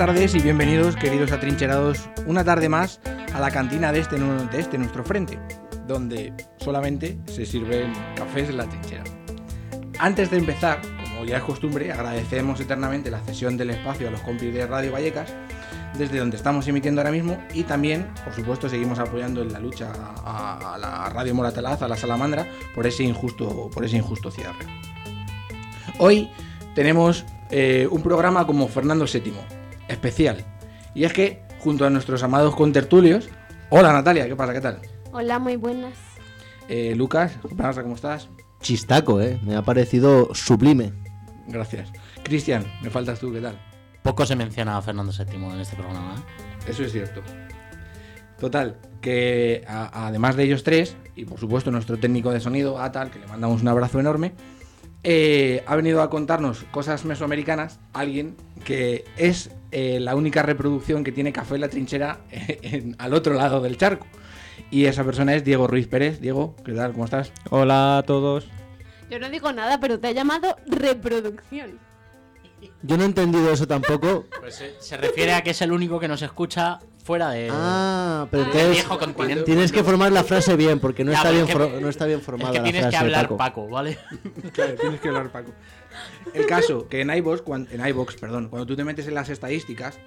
tardes y bienvenidos, queridos atrincherados, una tarde más a la cantina de este, de este nuestro frente, donde solamente se sirven cafés en la trinchera. Antes de empezar, como ya es costumbre, agradecemos eternamente la cesión del espacio a los compis de Radio Vallecas, desde donde estamos emitiendo ahora mismo, y también, por supuesto, seguimos apoyando en la lucha a, a la Radio Moratalaz, a la Salamandra, por ese injusto, por ese injusto cierre. Hoy tenemos eh, un programa como Fernando VII, especial. Y es que, junto a nuestros amados contertulios, hola Natalia, ¿qué pasa? ¿Qué tal? Hola, muy buenas. Eh, Lucas, ¿qué pasa? ¿Cómo estás? Chistaco, ¿eh? Me ha parecido sublime. Gracias. Cristian, me faltas tú, ¿qué tal? Poco se menciona a Fernando VII en este programa. ¿eh? Eso es cierto. Total, que a- además de ellos tres, y por supuesto nuestro técnico de sonido, Atal, que le mandamos un abrazo enorme, eh, ha venido a contarnos cosas mesoamericanas, alguien que es eh, la única reproducción que tiene café en la trinchera en- al otro lado del charco. Y esa persona es Diego Ruiz Pérez. Diego, ¿qué tal? ¿Cómo estás? Hola a todos. Yo no digo nada, pero te ha llamado reproducción. Yo no he entendido eso tampoco. Pues se, se refiere a que es el único que nos escucha fuera de. Ah, pero viejo continente. tienes que formar la frase bien, porque no Ya, está pero bien, es que- for- no está bien formada Es que la tienes frase que hablar Paco. Paco, ¿vale? Claro, tienes que hablar, Paco. El caso, que en iVoox, cuan- en iVoox, perdón, cuando tú te metes en las estadísticas,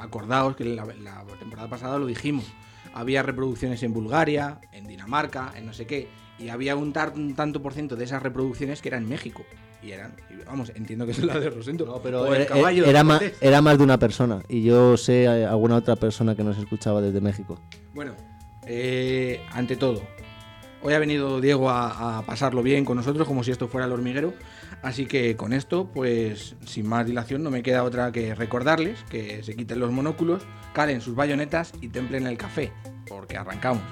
acordaos que la, la temporada pasada lo dijimos, había reproducciones en Bulgaria, en Dinamarca, en no sé qué, y había un, tar- un tanto por ciento de esas reproducciones que eran en México. Y eran, y vamos, entiendo que es la de Rosendo. No, pero o el era, caballo de era, Cortés. era más de una persona. Y yo sé eh, alguna otra persona que nos escuchaba desde México. Bueno, eh, ante todo, hoy ha venido Diego a, a pasarlo bien con nosotros, como si esto fuera el hormiguero. Así que con esto, pues sin más dilación, no me queda otra que recordarles que se quiten los monóculos, calen sus bayonetas y templen el café, porque arrancamos.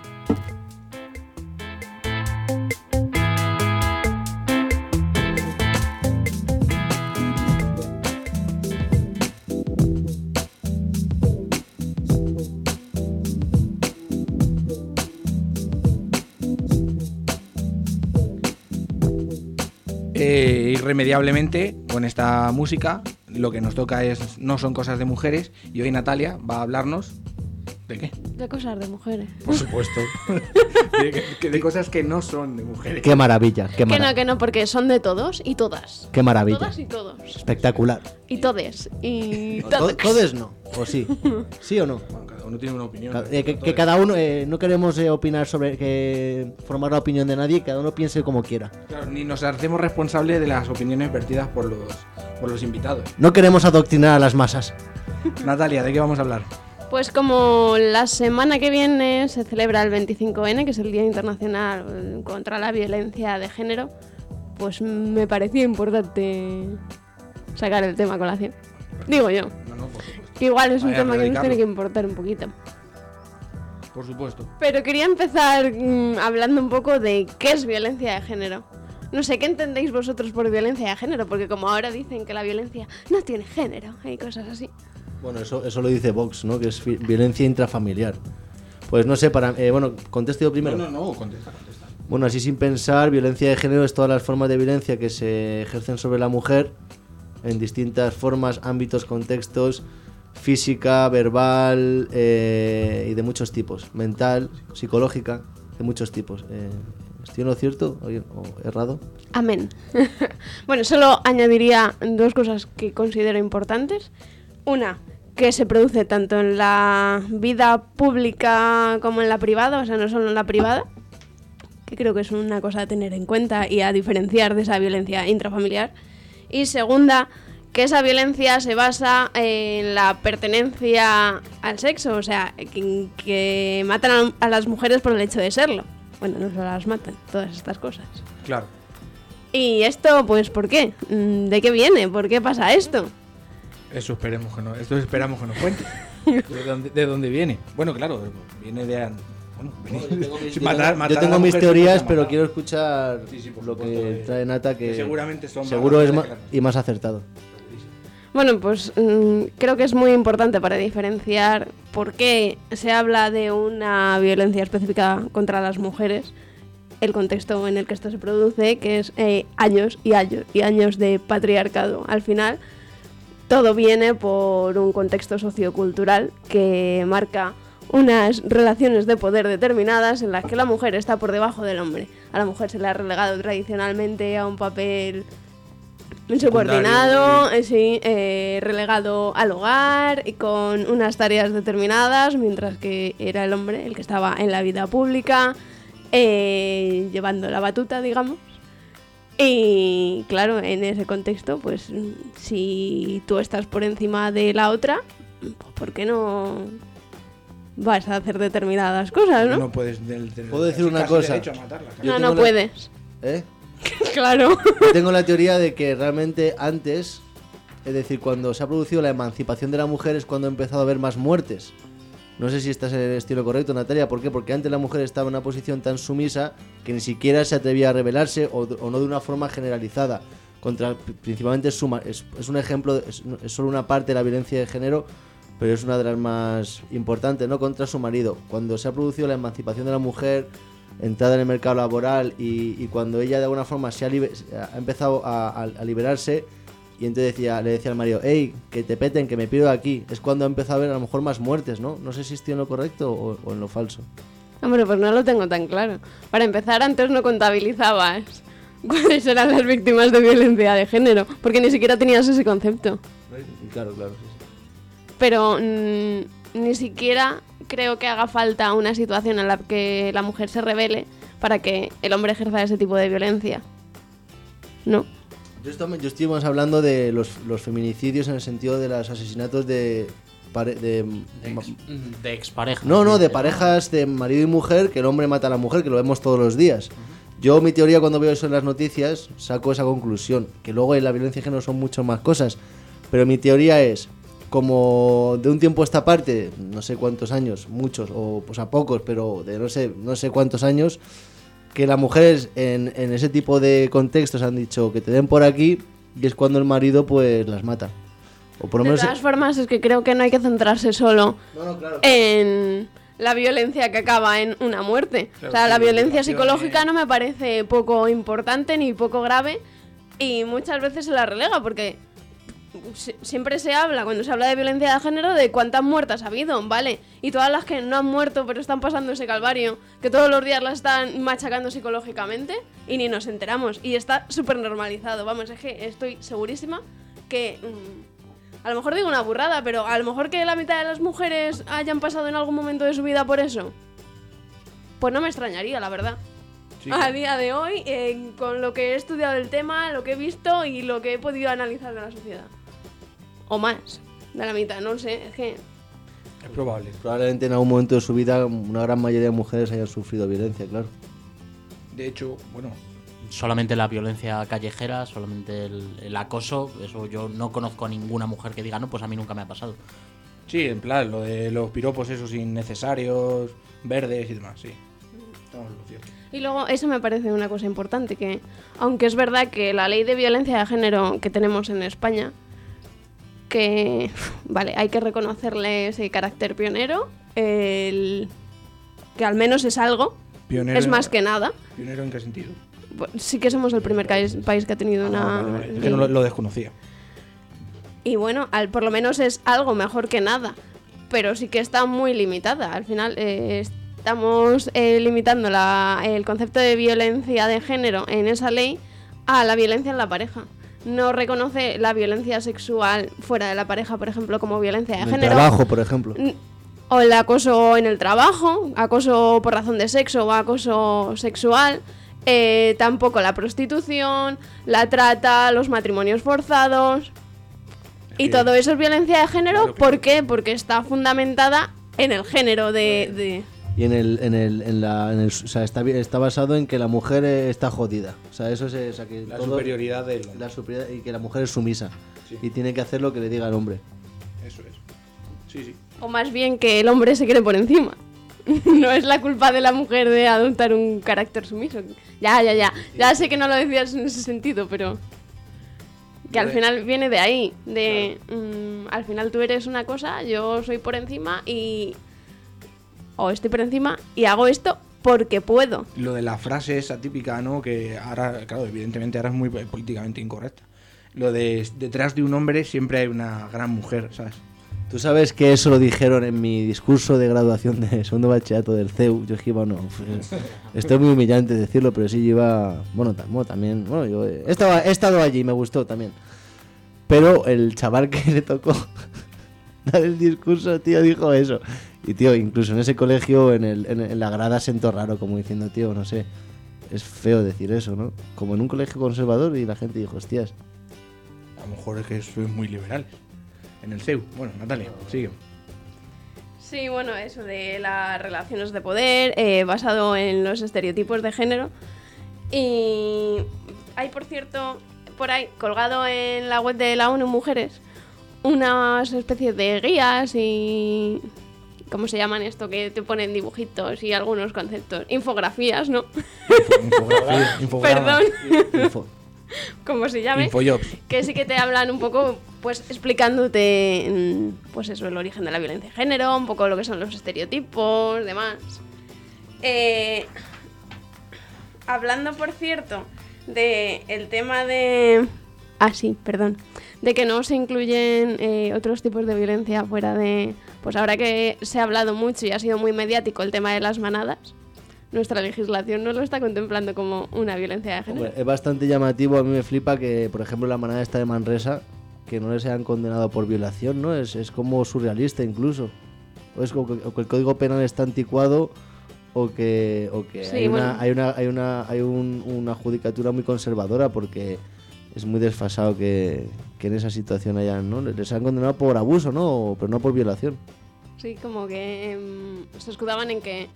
Irremediablemente, con esta música, lo que nos toca es no son cosas de mujeres y hoy Natalia va a hablarnos de qué? De cosas de mujeres. Por supuesto. de, cosas que no son de mujeres. Qué maravilla, qué Que no, maravilla. que no, porque son de todos y todas. Qué maravilla. Todas y todos. Espectacular. Y todes. Y To- todas. ¿Todes no? ¿O sí? ¿Sí o no? Uno tiene una opinión. Ca- eh, que, cada uno, eh, no queremos eh, opinar sobre, que formar la opinión de nadie, cada uno piense como quiera. Claro, ni nos hacemos responsables de las opiniones vertidas por los, por los invitados. No queremos adoctrinar a las masas. Natalia, ¿de qué vamos a hablar? Pues como la semana que viene se celebra el 25N, que es el Día Internacional contra la Violencia de Género, pues me parecía importante sacar el tema a colación. Digo yo. No. Que igual es un tema que nos tiene que importar un poquito. Por supuesto. Pero quería empezar mm, hablando un poco de qué es violencia de género. No sé, ¿qué entendéis vosotros por violencia de género? Porque como ahora dicen que la violencia no tiene género y cosas así. Bueno, eso, eso lo dice Vox, ¿no? Que es violencia intrafamiliar. Pues no sé, para... eh, bueno, contesto yo primero. No, no, no, contesta, contesta. Bueno, así sin pensar, violencia de género es todas las formas de violencia que se ejercen sobre la mujer en distintas formas, ámbitos, contextos, física, verbal eh, y de muchos tipos, mental, psicológica, de muchos tipos. Eh, ¿Estoy en lo cierto o, errado? Amén. bueno, solo añadiría dos cosas que considero importantes. Una, que se produce tanto en la vida pública como en la privada, o sea, no solo en la privada, que creo que es una cosa a tener en cuenta y a diferenciar de esa violencia intrafamiliar. Y segunda, que esa violencia se basa en la pertenencia al sexo, o sea, que, que matan a, a las mujeres por el hecho de serlo. Bueno, no solo las matan, todas estas cosas. Claro. ¿Y esto, pues, por qué? Mm, ¿De qué viene? ¿Por qué pasa esto? Eso esperemos que no, esto esperamos que nos cuente. ¿De dónde, de dónde viene? Bueno, claro, viene de... Bueno, viene- matar- matar yo tengo mis teorías, pero quiero escuchar Sí, sí, por lo que eh, trae Nata, que que seguramente son seguro más es más grandes y más acertado. Bueno, pues mm, creo que es muy importante para diferenciar por qué se habla de una violencia específica contra las mujeres, el contexto en el que esto se produce, que es eh, años y años y años de patriarcado. Al final, todo viene por un contexto sociocultural que marca unas relaciones de poder determinadas en las que la mujer está por debajo del hombre. A la mujer se le ha relegado tradicionalmente a un papel subordinado, eh, sí, eh, relegado al hogar y con unas tareas determinadas, mientras que era el hombre el que estaba en la vida pública, eh, llevando la batuta, digamos. Y claro, en ese contexto, pues si tú estás por encima de la otra, pues, ¿por qué no vas a hacer determinadas cosas, no? No puedes. del- del- ¿Puedo decir una cosa? matarla, No, no la- puedes. ¿Eh? claro. Tengo la teoría de que realmente antes, es decir, cuando se ha producido la emancipación de la mujer es cuando ha empezado a haber más muertes. No sé si este es el estilo correcto, Natalia. ¿Por qué? Porque antes la mujer estaba en una posición tan sumisa que ni siquiera se atrevía a rebelarse o, no de una forma generalizada. Contra, principalmente suma- es, un ejemplo, es solo una parte de la violencia de género, pero es una de las más importantes, ¿no? Contra su marido. Cuando se ha producido la emancipación de la mujer, entrada en el mercado laboral y, y cuando ella de alguna forma se ha, empezado a, a- a liberarse y entonces decía, le decía al marido, hey, que te peten, que me pido de aquí, es cuando ha empezado a haber a lo mejor más muertes, ¿no? No sé si estoy en lo correcto o, o en lo falso. Hombre, pues no lo tengo tan claro. Para empezar, antes no contabilizabas cuáles eran las víctimas de violencia de género, porque ni siquiera tenías ese concepto. Claro, claro, sí, sí. Pero mm, ni siquiera creo que haga falta una situación en la que la mujer se revele para que el hombre ejerza ese tipo de violencia. No. Yo, estamos- yo estuvimos hablando de los, los feminicidios en el sentido de los asesinatos de... pare- de- De, ex, de expareja. No, no, de parejas de marido y mujer, que el hombre mata a la mujer, que lo vemos todos los días. Yo, mi teoría, cuando veo eso en las noticias, saco esa conclusión. Que luego en la violencia de género son muchas más cosas. Pero mi teoría es, como de un tiempo a esta parte, no sé cuántos años, muchos, o pues a pocos, pero de no sé, no sé cuántos años, que las mujeres en, en ese tipo de contextos han dicho que te den por aquí, y es cuando el marido pues las mata. O por lo De menos... todas formas, es que creo que no hay que centrarse solo No, no, claro. en la violencia que acaba en una muerte. Claro, o sea, la violencia psicológica no me parece poco importante ni poco grave y muchas veces se la relega porque si- siempre se habla, cuando se habla de violencia de género, de cuántas muertas ha habido, ¿vale? Y todas las que no han muerto pero están pasando ese calvario, que todos los días las están machacando psicológicamente y ni nos enteramos. Y está súper normalizado, vamos, es que estoy segurísima que... mm, a lo mejor digo una burrada, pero a lo mejor que la mitad de las mujeres hayan pasado en algún momento de su vida por eso. Pues no me extrañaría, la verdad. Sí, a día de hoy, eh, con lo que he estudiado del tema, lo que he visto y lo que he podido analizar de la sociedad. O más, de la mitad, no sé, es que... Es probable. Probablemente en algún momento de su vida una gran mayoría de mujeres hayan sufrido violencia, claro. De hecho, bueno, Solamente la violencia callejera, solamente el, el acoso, eso yo no conozco a ninguna mujer que diga, no, pues a mí nunca me ha pasado. sí, en plan, lo de los piropos esos innecesarios, verdes y demás, sí. Estamos. Y luego, eso me parece una cosa importante, que aunque es verdad que la ley de violencia de género que tenemos en España, que, vale, hay que reconocerle ese carácter pionero, el, que al menos es algo, Pionero, es más que nada. ¿Pionero en qué sentido? Pues Sí que somos el primer país, que ha tenido una... Ah, vale, vale. Es que no lo, lo desconocía. Y bueno, al, por lo menos es algo mejor que nada, pero sí que está muy limitada. Al final eh, estamos eh, limitando la- el concepto de violencia de género en esa ley a la violencia en la pareja. No reconoce la violencia sexual fuera de la pareja, por ejemplo, como violencia de En el género. trabajo, por ejemplo. O el acoso en el trabajo, acoso por razón de sexo o acoso sexual. eh, tampoco la prostitución, la trata, los matrimonios forzados. Y todo eso es violencia de género. Claro, ¿Por claro. qué? Porque está fundamentada en el género de... de- Y en el, en el, en la, en el- o sea, está, está basado en que la mujer está jodida. O sea, eso es, o sea, que La todo- superioridad del hombre. la superioridad y que la mujer es sumisa Sí. y tiene que hacer lo que le diga el hombre. Eso es. Sí, sí. O más bien que el hombre se cree por encima. no es la culpa de la mujer de adoptar un carácter sumiso. Ya, ya, ya. Ya sé que no lo decías en ese sentido, pero... Que al final viene de ahí. De... mm, al final tú eres una cosa, yo soy por encima y... O estoy por encima y hago esto porque puedo. Lo de la frase esa típica, ¿no? Que ahora, claro, evidentemente ahora es muy políticamente incorrecta. lo de detrás de un hombre siempre hay una gran mujer, ¿sabes? Tú sabes que eso lo dijeron en mi discurso de graduación de segundo bachillerato del CEU. Yo es que iba, no. pues, esto es muy humillante decirlo, pero sí iba. Bueno, tam- bueno, también. Bueno, yo he, estaba- he estado allí, me gustó también. Pero el chaval que le tocó dar el discurso, tío, dijo eso. Y, tío, incluso en ese colegio, en, el, en, en la grada, sentó raro, como diciendo, tío, no sé. Es feo decir eso, ¿no? Como en un colegio conservador y la gente dijo, hostias. A lo mejor es que soy muy liberal. En el CEU. Bueno, Natalia, sigue. Sí, bueno, eso de las relaciones de poder, eh, basado en los estereotipos de género. Y hay, por cierto, por ahí, colgado en la web de la ONU Mujeres, unas especies de guías y... ¿Cómo se llaman esto? Que te ponen dibujitos y algunos conceptos. Infografías, ¿no? Infograma. Perdón, Info. como se llame. Infojobs. que sí que te hablan un poco, pues explicándote, mm, pues eso, el origen de la violencia de género, un poco lo que son los estereotipos, demás. Eh, hablando, por cierto, de el tema de... Ah, sí, perdón. De que no se incluyen eh, otros tipos de violencia fuera de... Pues ahora que se ha hablado mucho y ha sido muy mediático el tema de las manadas, nuestra legislación no lo está contemplando como una violencia de género. Hombre, es bastante llamativo, a mí me flipa que, por ejemplo, la manada esta de Manresa, que no les hayan condenado por violación, ¿no? Es, es como surrealista incluso. O es como que, o que el código penal está anticuado o que, o que Sí, hay, bueno. una, hay una hay una hay un- una judicatura muy conservadora porque es muy desfasado que, que en esa situación hayan, ¿no? Les han condenado por abuso, ¿no? Pero no por violación. Sí, como que em, se escudaban en que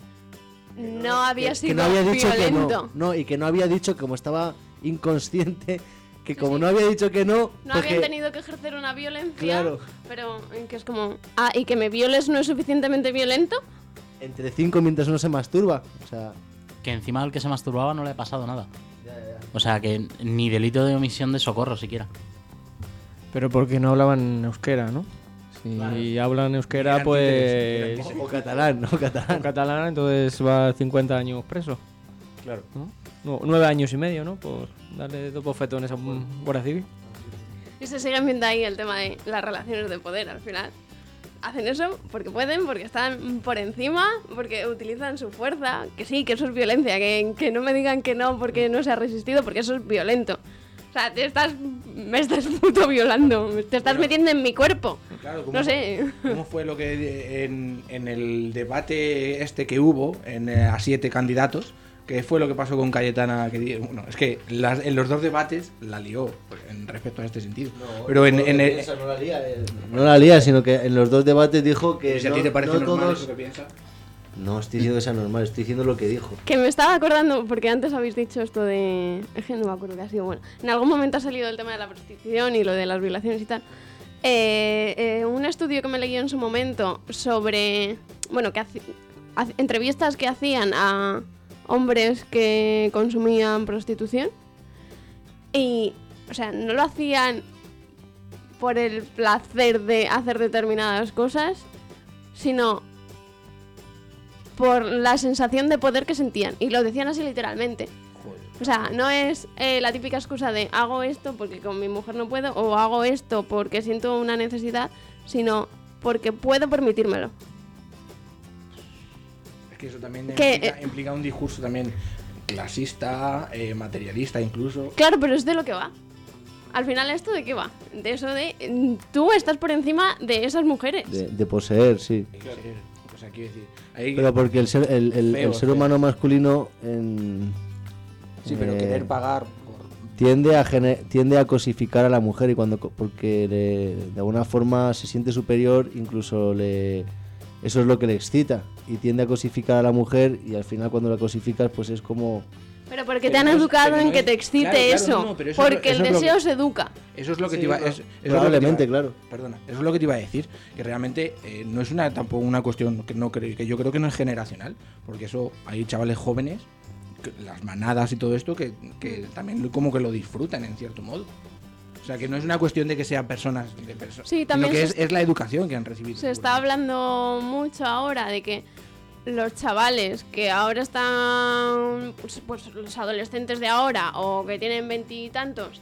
no había que, sido que no había dicho violento. que no, no, y que no había dicho como estaba inconsciente, que como sí. no había dicho que no, No pues habían tenido que ejercer una violencia, Claro. pero en que es como, ah, y que me violes no es suficientemente violento. entre cinco mientras uno se masturba. O sea, Que encima al que se masturbaba no le ha pasado nada. O sea, que ni delito de omisión de socorro siquiera. Pero porque no hablaban euskera, ¿no? Si hablan euskera, pues. títeres, o catalán, ¿no? O Catalán. catalán, entonces va 50 años preso. Claro. Nueve años y medio, ¿no? Por darle dos bofetones a un guardia civil. Y se siguen viendo ahí el tema de las relaciones de poder al final. Hacen eso porque pueden, porque están por encima, porque utilizan su fuerza. Que sí, que eso es violencia. Que, que no me digan que no porque no se ha resistido, porque eso es violento. O sea, te estás, me estás puto violando. Te estás metiendo en mi cuerpo. Claro, ¿cómo No sé. ¿Cómo fue lo que en, en el debate este que hubo en, eh, a siete candidatos? ¿Qué fue lo que pasó con Cayetana? Que, bueno, es que las- en los dos debates la lió pues, en respecto a este sentido. Pero en, en el, no la lía, eh, no la lía, sino que en los dos debates dijo que si a no, ti te parece no normal todos- eso que piensa. No estoy diciendo que sea normal, estoy diciendo lo que dijo. Que me estaba acordando, porque antes habéis dicho esto de... Es que no me acuerdo qué ha sido. Bueno, en algún momento ha salido el tema de la prostitución y lo de las violaciones y tal. Eh, eh, un estudio que me leí en su momento sobre... Bueno, que entrevistas que hacían a hombres que consumían prostitución. Y, o sea, no lo hacían por el placer de hacer determinadas cosas, sino por la sensación de poder que sentían. Y lo decían así literalmente. O sea, no es eh, la típica excusa de hago esto porque con mi mujer no puedo o hago esto porque siento una necesidad, sino porque puedo permitírmelo. Que eso también Que, implica, eh, implica un discurso también clasista, eh, materialista incluso. Claro, pero es de lo que va. Al final, ¿esto de qué va? De eso de mm, tú estás por encima de esas mujeres. De, de poseer, sí. O sea, quiero decir, ahí- Pero porque el ser, el, el- Feo, el ser feo. humano masculino en- sí, pero eh, querer pagar por tiende a gene- tiende a cosificar a la mujer y cuando porque le- de alguna forma se siente superior, incluso le eso es lo que le excita y tiende a cosificar a la mujer y al final cuando la cosificas pues es como Pero porque Pero te han no educado en no que te excite claro, claro, eso. no, pero porque eso el deseo que- se educa. Eso es lo que Sí, te iba claro. eso- eso es lo que te Probablemente, iba- claro. Perdona, eso es lo que te iba a decir, que realmente eh, no es una tampoco una cuestión que no creo que yo creo que no es generacional, porque eso hay chavales jóvenes que- las manadas y todo esto que, que también como que lo disfrutan en cierto modo. O sea, que no es una cuestión de que sean personas de personas, Sí, sino también que es, la educación que han recibido. Se está hablando mucho ahora de que los chavales que ahora están, pues, pues, los adolescentes de ahora o que tienen veintitantos,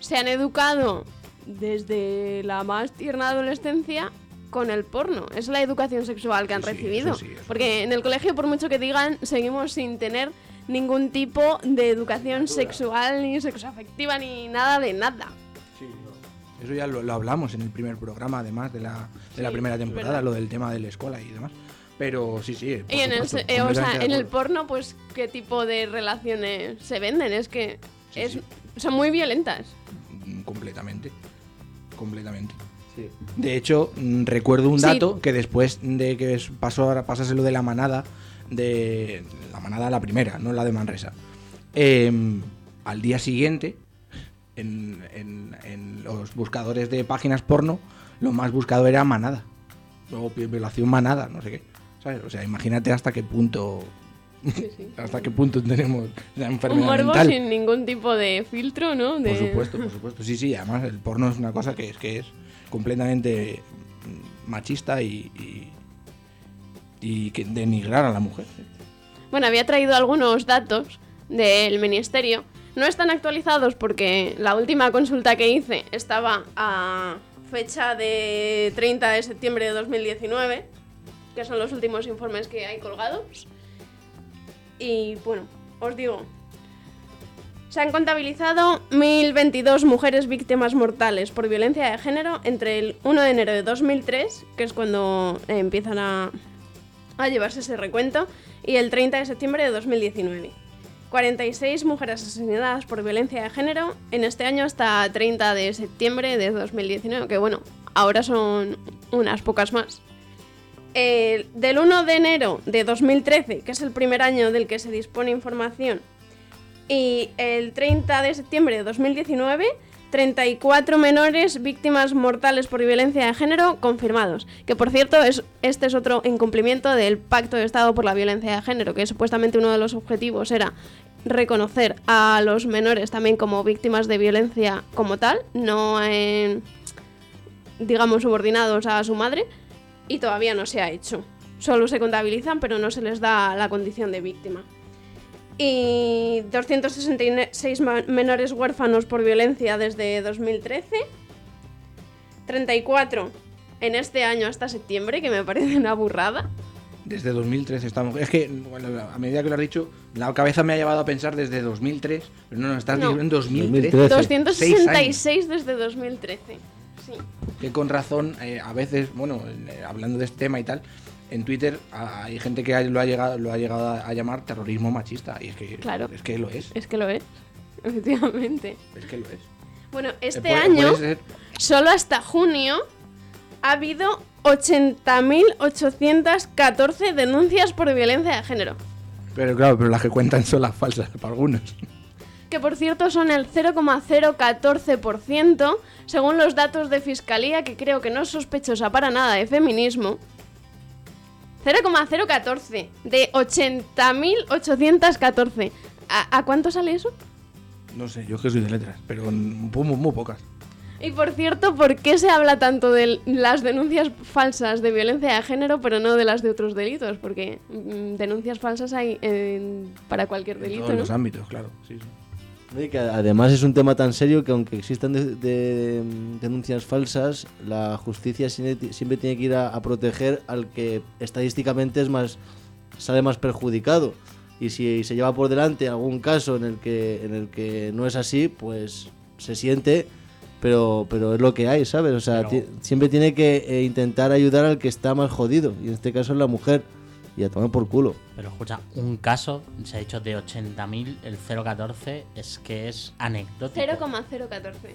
se han educado desde la más tierna adolescencia con el porno. Es la educación sexual que han Sí, recibido. eso sí, eso Porque en el colegio, por mucho que digan, seguimos sin tener ningún tipo de educación sexual, ni sexoafectiva, ni nada de nada. Eso ya lo, lo hablamos en el primer programa, además de la, de la primera temporada, verdad. lo del tema de la escuela y demás. Pero sí, sí. Y en el, supuesto, eh, o sea, en el porno, pues, ¿qué tipo de relaciones se venden? Es que Sí, es, sí. son muy violentas. Mm, Completamente. Completamente. Sí. De hecho, mm, recuerdo un Sí. dato que después de que pasó ahora pasase lo de la manada, de la manada la primera, no la de Manresa. em, al día siguiente, en, en- en los buscadores de páginas porno, lo más buscado era manada. Luego vi- violación manada, no sé qué. ¿Sabes? O sea, imagínate hasta qué punto. hasta qué punto tenemos la Un enfermedad morbo mental. sin ningún tipo de filtro, ¿no? De... Por supuesto, por supuesto. Sí, sí, además el porno es una cosa que es que es completamente machista y, y, y que denigrar a la mujer. Bueno, había traído algunos datos del ministerio. No están actualizados porque la última consulta que hice estaba a fecha de 30 de septiembre de 2019, que son los últimos informes que hay colgados. Y bueno, os digo, se han contabilizado 1.022 mujeres víctimas mortales por violencia de género entre el 1 de enero de 2003, que es cuando eh, empiezan a, a llevarse ese recuento, y el 30 de septiembre de 2019. 46 mujeres asesinadas por violencia de género en este año hasta 30 de septiembre de 2019, que bueno, ahora son unas pocas más. El- del 1 de enero de 2013, que es el primer año del que se dispone información, y el 30 de septiembre de 2019, 34 menores víctimas mortales por violencia de género confirmados. Que por cierto, es, este es otro incumplimiento del Pacto de Estado por la Violencia de Género, que supuestamente uno de los objetivos era reconocer a los menores también como víctimas de violencia como tal, no digamos, subordinados a su madre, y todavía no se ha hecho. Solo se contabilizan, pero no se les da la condición de víctima y 266 ma- menores huérfanos por violencia desde 2013, 34 en este año hasta septiembre, que me parece una burrada. Desde 2003 estamos. Es que bueno, a medida que lo has dicho, la cabeza me ha llevado a pensar desde 2003, pero no, no, estás No. diciendo en 2013. 2013. Seis 266 desde 2013. Sí. Que con razón, eh, a veces, bueno, eh, hablando de este tema y tal, en Twitter hay gente que lo ha llegado, lo ha llegado a, llamar terrorismo machista. Y es que, Claro. es que lo es. Es que lo es, efectivamente. Es que lo es. Bueno, este Eh, puede- año, puede solo hasta junio, ha habido 80.814 denuncias por violencia de género. pero claro, pero las que cuentan son las falsas para algunos. que por cierto son el 0,014%, según los datos de Fiscalía, que creo que no es sospechosa para nada de feminismo. 0,014 de 80.814. ¿A, ¿A cuánto sale eso? No sé, yo es que soy de letras, pero muy, muy- pocas. Y por cierto, ¿por qué se habla tanto de las denuncias falsas de violencia de género, pero no de las de otros delitos? Porque mm, denuncias falsas hay en- para cualquier En delito, todos los ámbitos, claro. Sí, sí. Y que además es un tema tan serio que aunque existan de- de- denuncias falsas, la justicia siempre, tiene que ir a, a proteger al que estadísticamente es más sale más perjudicado. Y si se lleva por delante algún caso en el que en el que no es así, pues se siente, pero pero es lo que hay, ¿sabes? O sea, Pero- siempre tiene que eh, intentar ayudar al que está más jodido, y en este caso es la mujer. Y a tomar por culo. Pero escucha, un caso, se ha dicho de 80.000, el 014 es que es anecdótico. 0,014.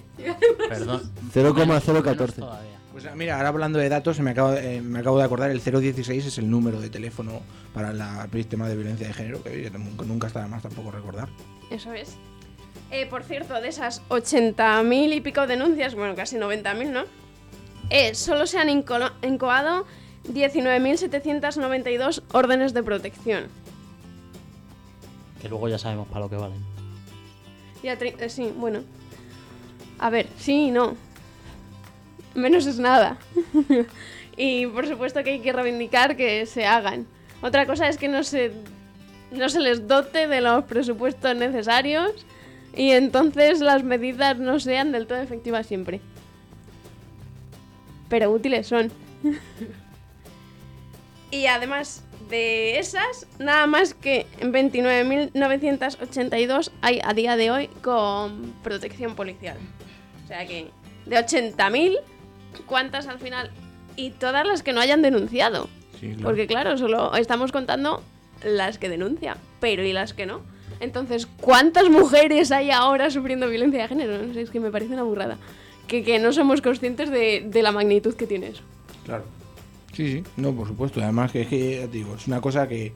Perdón. 0,014. Menos todavía. Pues mira, ahora hablando de datos, me acabo, eh, me acabo de acordar, el 016 es el número de teléfono para la- el víctima de violencia de género, que nunca- nunca está de más tampoco recordar. Eso es. Eh, por cierto, de esas 80.000 y pico denuncias, bueno, casi 90.000, ¿no? Eh, solo se han inco- incoado 19.792 órdenes de protección. Que luego ya sabemos para lo que valen. Y a eh, sí, bueno. A ver, sí y no. Menos es nada. y por supuesto que hay que reivindicar que se hagan. Otra cosa es que no se, no se les dote de los presupuestos necesarios y entonces las medidas no sean del todo efectivas siempre. Pero útiles son. y además de esas, nada más que 29.982 hay a día de hoy con protección policial. O sea que de 80.000, ¿cuántas al final? Y todas las que no hayan denunciado. Sí, claro. Porque claro, solo estamos contando las que denuncian, pero ¿y las que no? Entonces, ¿cuántas mujeres hay ahora sufriendo violencia de género? No sé, es que me parece una burrada. Que, que no somos conscientes de, de la magnitud que tiene eso. Claro. Sí, sí, no, por supuesto. Además que es que, digo, es una cosa que...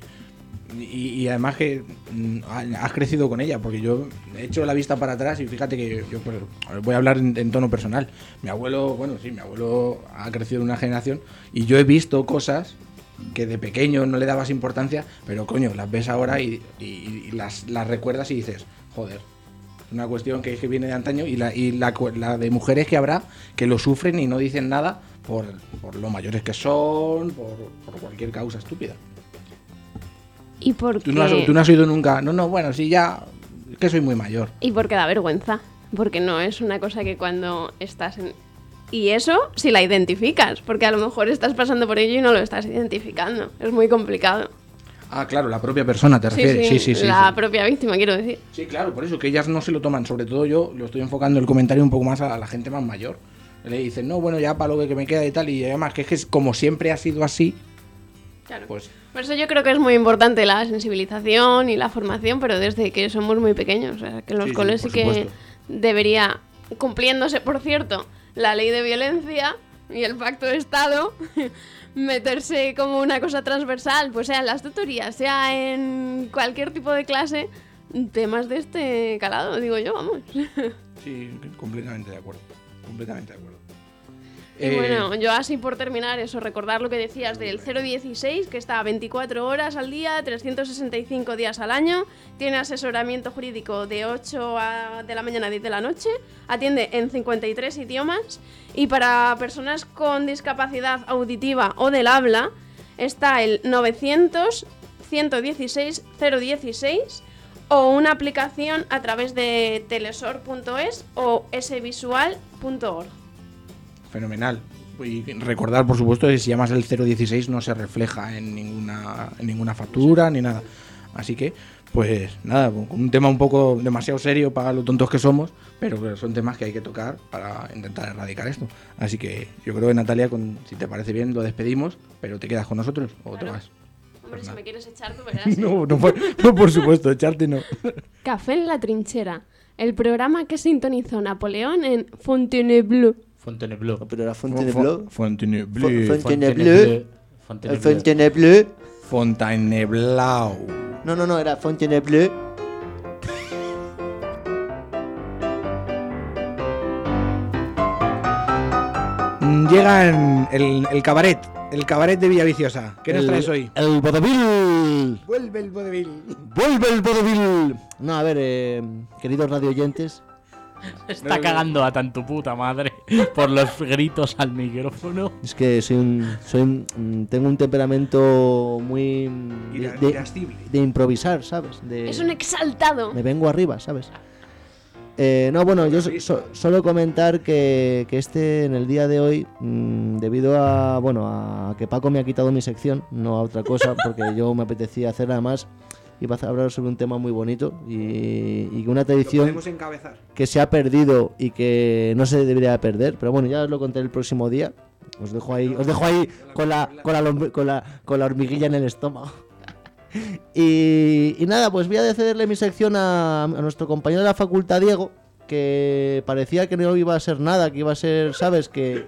Y, además que mm, has crecido con ella, porque yo he hecho la vista para atrás y fíjate que yo pues, voy a hablar en, en tono personal. Mi abuelo, bueno, sí, mi abuelo ha crecido en una generación y yo he visto cosas que de pequeño no le dabas importancia, pero coño, las ves ahora y, y- las, las recuerdas y dices, joder, una cuestión que, que viene de antaño y, la, y la, la de mujeres que habrá que lo sufren y no dicen nada por, por lo mayores que son, por, por cualquier causa estúpida. Y porque, Tú no, has, tú no has oído nunca, no, no, bueno, sí, ya, es que soy muy mayor. y porque da vergüenza. Porque no es una cosa que cuando estás en... Y eso si la identificas, porque a lo mejor estás pasando por ello y no lo estás identificando. Es muy complicado. Ah, claro, la propia persona te refieres. sí, Sí, sí, sí. la sí. propia víctima, quiero decir. Sí, claro, por eso que ellas no se lo toman. Sobre todo yo lo estoy enfocando el comentario un poco más a la gente más mayor. Le dicen, no, bueno, ya para lo que me queda y tal. Y además que es que es como siempre ha sido así, Claro. pues Por eso yo creo que es muy importante la sensibilización y la formación, pero desde que somos muy pequeños. O sea, que en los Sí, coles sí, que debería, cumpliéndose, por cierto, la ley de violencia y el pacto de Estado, meterse como una cosa transversal, pues sea en las tutorías, sea en cualquier tipo de clase, temas de este calado, digo yo, vamos. sí, completamente de acuerdo. Completamente de acuerdo. Y Eh, bueno, yo así por terminar eso, recordar lo que decías del 016, que está 24 horas al día, 365 días al año, tiene asesoramiento jurídico de 8 a- de la mañana a 10 de la noche, atiende en 53 idiomas y para personas con discapacidad auditiva o del habla está el 900 116 016 o una aplicación a través de telesor.es o svisual.org. Fenomenal. Y recordar, por supuesto, que si llamas el 016 no se refleja en ninguna, en ninguna factura ni nada. Así que, pues nada, un tema un poco demasiado serio para lo tontos que somos, pero son temas que hay que tocar para intentar erradicar esto. Así que yo creo que Natalia, con, si te parece bien, lo despedimos, pero te quedas con nosotros o te Claro. vas. Hombre, si me quieres echar, tú verás. No, no, por, no, por supuesto, echarte no. Café en la trinchera, el programa que sintonizó Napoleón en Fontainebleau. Fontainebleau. No, pero era Fontainebleau. Fontainebleau. Fon- Fontainebleau. Fontainebleau. El Fontainebleau. No, no, no, era Fontainebleau. Llegan el, el cabaret, el cabaret de Villaviciosa. ¿Qué nos traes hoy? El vodevil. Vuelve el vodevil. Vuelve el vodevil. No, a ver, eh, queridos radioyentes, Está cagando a tanto puta madre por los gritos al micrófono. es que soy un, soy un- mm, tengo un temperamento muy mm, de, de- de improvisar, ¿sabes? De, Es un exaltado. me vengo arriba, ¿sabes? Eh, no, bueno, yo so- so- solo comentar que, que este en el día de hoy, mm, debido a bueno a que Paco me ha quitado mi sección, no a otra cosa, porque yo me apetecía hacer nada más, iba a hablar sobre un tema muy bonito y, y una tradición que se ha perdido y que no se debería perder, pero bueno, ya os lo conté el próximo día. Os dejo ahí, os dejo ahí con la, con la, con la, con la hormiguilla en el estómago. Y, y nada, pues voy a cederle mi sección a, a nuestro compañero de la facultad, Diego, que parecía que no iba a ser nada, que iba a ser, ¿sabes? Que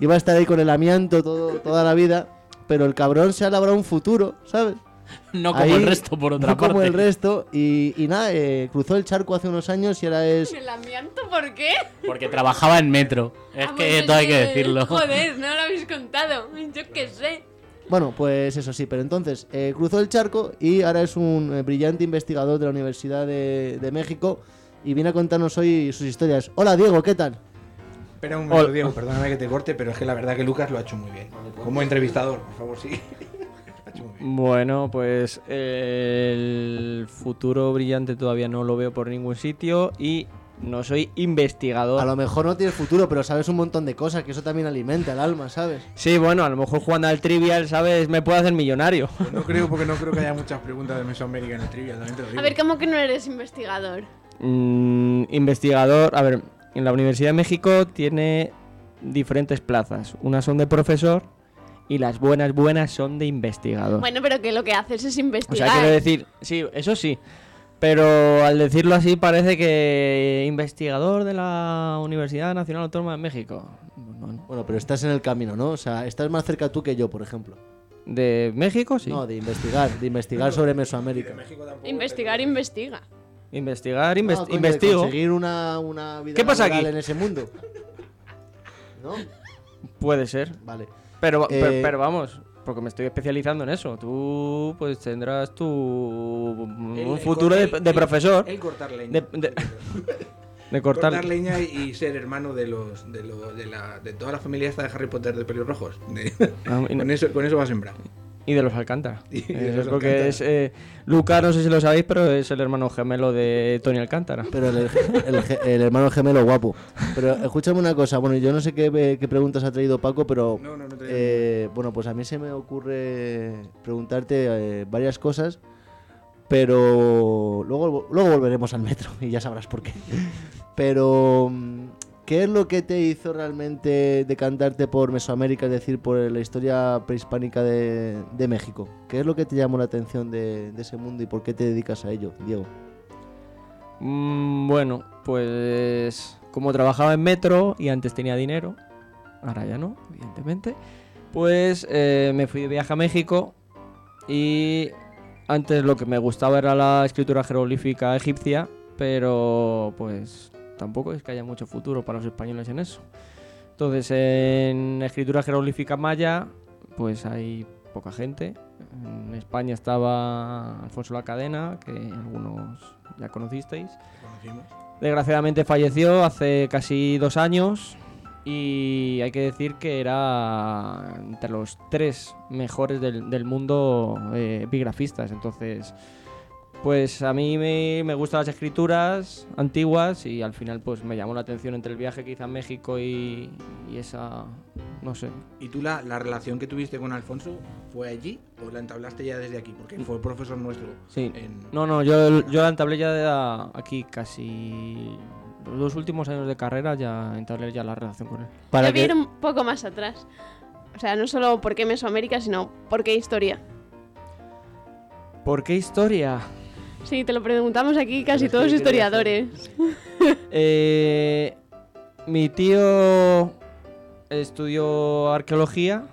iba a estar ahí con el amianto todo, toda la vida, pero el cabrón se ha labrado un futuro, ¿sabes? No como Ahí, el resto, por otra no parte. como el resto, y, y nada, eh, cruzó el charco hace unos años y ahora es ¿El amianto por qué? Porque trabajaba en metro. Es Ah, que todo hay que decirlo. Joder, no lo habéis contado. Yo qué sé. Bueno, pues eso sí, pero entonces eh, cruzó el charco y ahora es un eh, brillante investigador de la Universidad de, de México y viene a contarnos hoy sus historias. Hola Diego, ¿qué tal? Espera un momento, Diego, perdóname que te corte, pero es que la verdad que Lucas lo ha hecho muy bien. Como entrevistador, por favor, sí. Ha hecho muy bien. Bueno, pues el futuro brillante todavía no lo veo por ningún sitio y no soy investigador. A lo mejor no tienes futuro, pero sabes un montón de cosas, que eso también alimenta el alma, ¿sabes? Sí, bueno, a lo mejor jugando al trivial, ¿sabes? Me puedo hacer millonario. Pues no creo, porque no creo que haya muchas preguntas de Mesoamérica en el trivia, también te lo digo. A ver, ¿cómo que no eres investigador? Mm, investigador, a ver, en la Universidad de México tiene diferentes plazas. Unas son de profesor y las buenas buenas son de investigador. Bueno, pero que lo que haces es o investigar. sea, quiero decir, sí, eso sí. Pero al decirlo así parece que investigador de la Universidad Nacional Autónoma de México. Bueno, Bueno, pero estás en el camino, ¿no? O sea, estás más cerca tú que yo, por ejemplo. ¿De México? Sí. No, de investigar, de investigar sobre Mesoamérica. Investigar, investiga. Investigar, No, coño, investigo. conseguir una, una vida ¿Qué pasa aquí? en ese mundo. ¿No? Puede ser. Vale. Pero, Eh, pero, pero vamos, porque me estoy especializando en eso. Tú pues tendrás tu un El- el futuro de, cor- de el- profesor, El cortar leña. De- de- de cortar, cortar... leña y, ser hermano de los de, lo- de, la, de toda la familia esta de Harry Potter de pelos rojos. De- Ah, con, eso, con eso va sembrado. Y de los Alcántara. Y Eh, de los porque Alcántara. es... eh, Luca, no sé si lo sabéis, pero es el hermano gemelo de Tony Alcántara. Pero el, el ge- el hermano gemelo guapo. Pero escúchame una cosa, bueno, yo no sé qué, qué preguntas ha traído Paco, pero No, no, no te eh, bueno, pues a mí se me ocurre preguntarte eh, varias cosas, pero luego, luego volveremos al metro y ya sabrás por qué. Pero, mm, ¿qué es lo que te hizo realmente decantarte por Mesoamérica, es decir, por la historia prehispánica de, México? ¿Qué es lo que te llamó la atención de, de ese mundo y por qué te dedicas a ello, Diego? Mm, bueno, pues como trabajaba en metro y antes tenía dinero, ahora ya no, evidentemente, pues eh, me fui de viaje a México y antes lo que me gustaba era la escritura jeroglífica egipcia, pero pues tampoco es que haya mucho futuro para los españoles en eso. Entonces en escritura jeroglífica maya pues hay poca gente. En España estaba Alfonso la Cadena, que algunos ya conocisteis. conocimos. Desgraciadamente falleció hace casi dos años y hay que decir que era entre los tres mejores del, del mundo eh, epigrafistas. Entonces, pues a mí me, me gustan las escrituras antiguas y al final pues me llamó la atención entre el viaje que hice a México y, y esa, no sé, ¿Y tú la, la relación que tuviste con Alfonso fue allí o la entablaste ya desde aquí? Porque fue profesor nuestro. Sí. en- No, no, yo, yo la entablé ya de aquí casi los dos últimos años de carrera, ya entablé ya la relación con él. Para que, ir un poco más atrás. O sea, no solo por qué Mesoamérica, sino por qué historia. ¿Por qué historia? Sí, te lo preguntamos aquí casi todos historiadores. Eh, mi tío estudió arqueología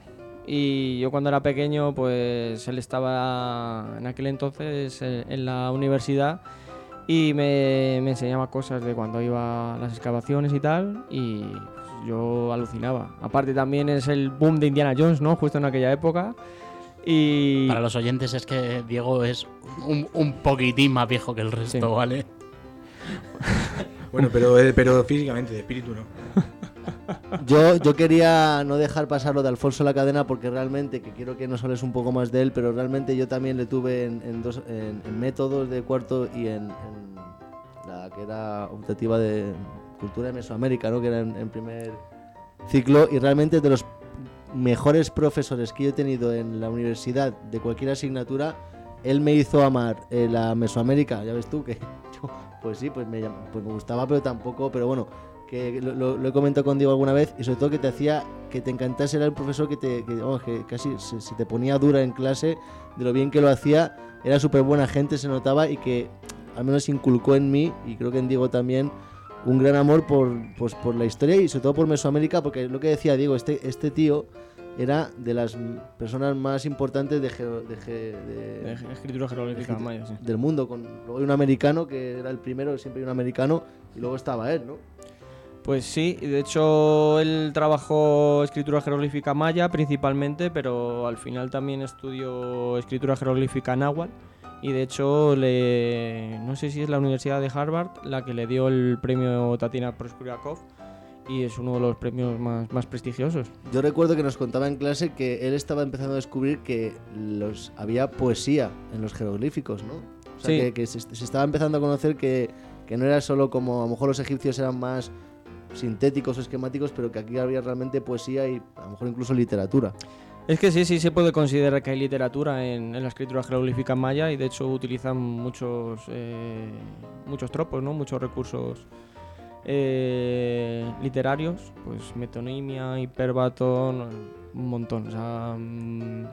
y yo cuando era pequeño, pues él estaba en aquel entonces eh, en la universidad y me, me enseñaba cosas de cuando iba a las excavaciones y tal y pues, yo alucinaba. Aparte también es el boom de Indiana Jones, ¿no? Justo en aquella época. Y Para los oyentes es que Diego es un, un poquitín más viejo que el resto, Sí. ¿vale? Bueno, pero, eh, pero físicamente, de espíritu no. yo, yo quería no dejar pasar lo de Alfonso la cadena porque realmente, que quiero que nos hables un poco más de él, pero realmente yo también le tuve en, en dos, en, en métodos de cuarto y en, en la que era optativa de cultura de Mesoamérica, ¿no? que era en, en primer ciclo, y realmente de los mejores profesores que yo he tenido en la universidad de cualquier asignatura, él me hizo amar eh, la Mesoamérica, ya ves tú que yo, pues sí, pues me, pues me gustaba, pero tampoco, pero bueno, que lo, lo- he comentado contigo alguna vez y sobre todo que te hacía que te encantase era el profesor que te que, vamos, que casi se, se te ponía dura en clase de lo bien que lo hacía era súper buena gente se notaba y que al menos inculcó en mí y creo que en Diego también un gran amor por, pues, por la historia y sobre todo por Mesoamérica porque lo que decía Diego este, este tío era de las personas más importantes de, geo- de ge- de- de escritura jeroglífica maya, sí. del mundo con luego hay un americano que era el primero siempre hay un americano y luego estaba él ¿no? Pues sí, de hecho él trabajó escritura jeroglífica maya principalmente, pero al final también estudió escritura jeroglífica náhuatl y de hecho le no sé si es la Universidad de Harvard la que le dio el premio Tatiana Proskuriakov y es uno de los premios más, más prestigiosos. Yo recuerdo que nos contaba en clase que él estaba empezando a descubrir que los había poesía en los jeroglíficos, ¿no? O sea, Sí. que, que se, se estaba empezando a conocer que, que no era solo como a lo mejor los egipcios eran más sintéticos o esquemáticos, pero que aquí había realmente poesía y a lo mejor incluso literatura. Es que sí, sí se puede considerar que hay literatura en, en la escritura jeroglífica maya y de hecho utilizan muchos, eh, muchos tropos, ¿no? muchos recursos eh, literarios, pues metonimia, hiperbatón, un montón. Mm,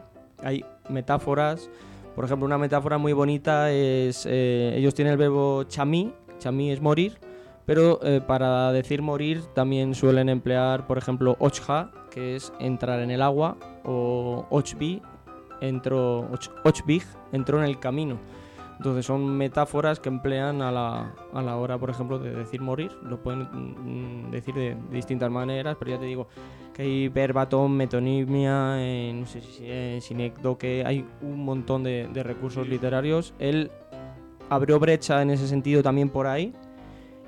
hay metáforas. Por ejemplo, una metáfora muy bonita es, eh, ellos tienen el verbo chamí, chamí es morir, pero eh, para decir morir también suelen emplear, por ejemplo, ochja, que es entrar en el agua, o ochbi, entró, och, entró en el camino. Entonces son metáforas que emplean a la, a la hora, por ejemplo, de decir morir. Lo pueden mm, decir de, de distintas maneras, pero ya te digo que hay verbatim, metonimia, eh, no sé si sinécdoque, hay un montón de, de recursos literarios. Él abrió brecha en ese sentido también por ahí.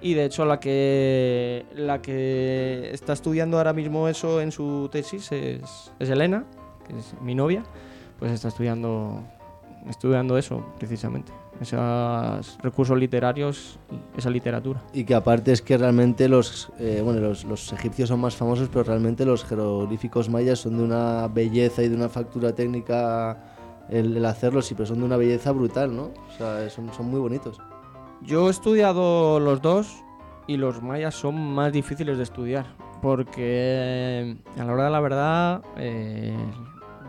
Y de hecho la que la que está estudiando ahora mismo eso en su tesis es, es Elena, que es mi novia, pues está estudiando estudiando eso precisamente, esos recursos literarios, y esa literatura. Y que aparte es que realmente los, eh, bueno, los, los egipcios son más famosos, pero realmente los jeroglíficos mayas son de una belleza y de una factura técnica el, el hacerlos, y pero son de una belleza brutal, ¿no? O sea, son, son muy bonitos. Yo he estudiado los dos y los mayas son más difíciles de estudiar porque a la hora de la verdad eh,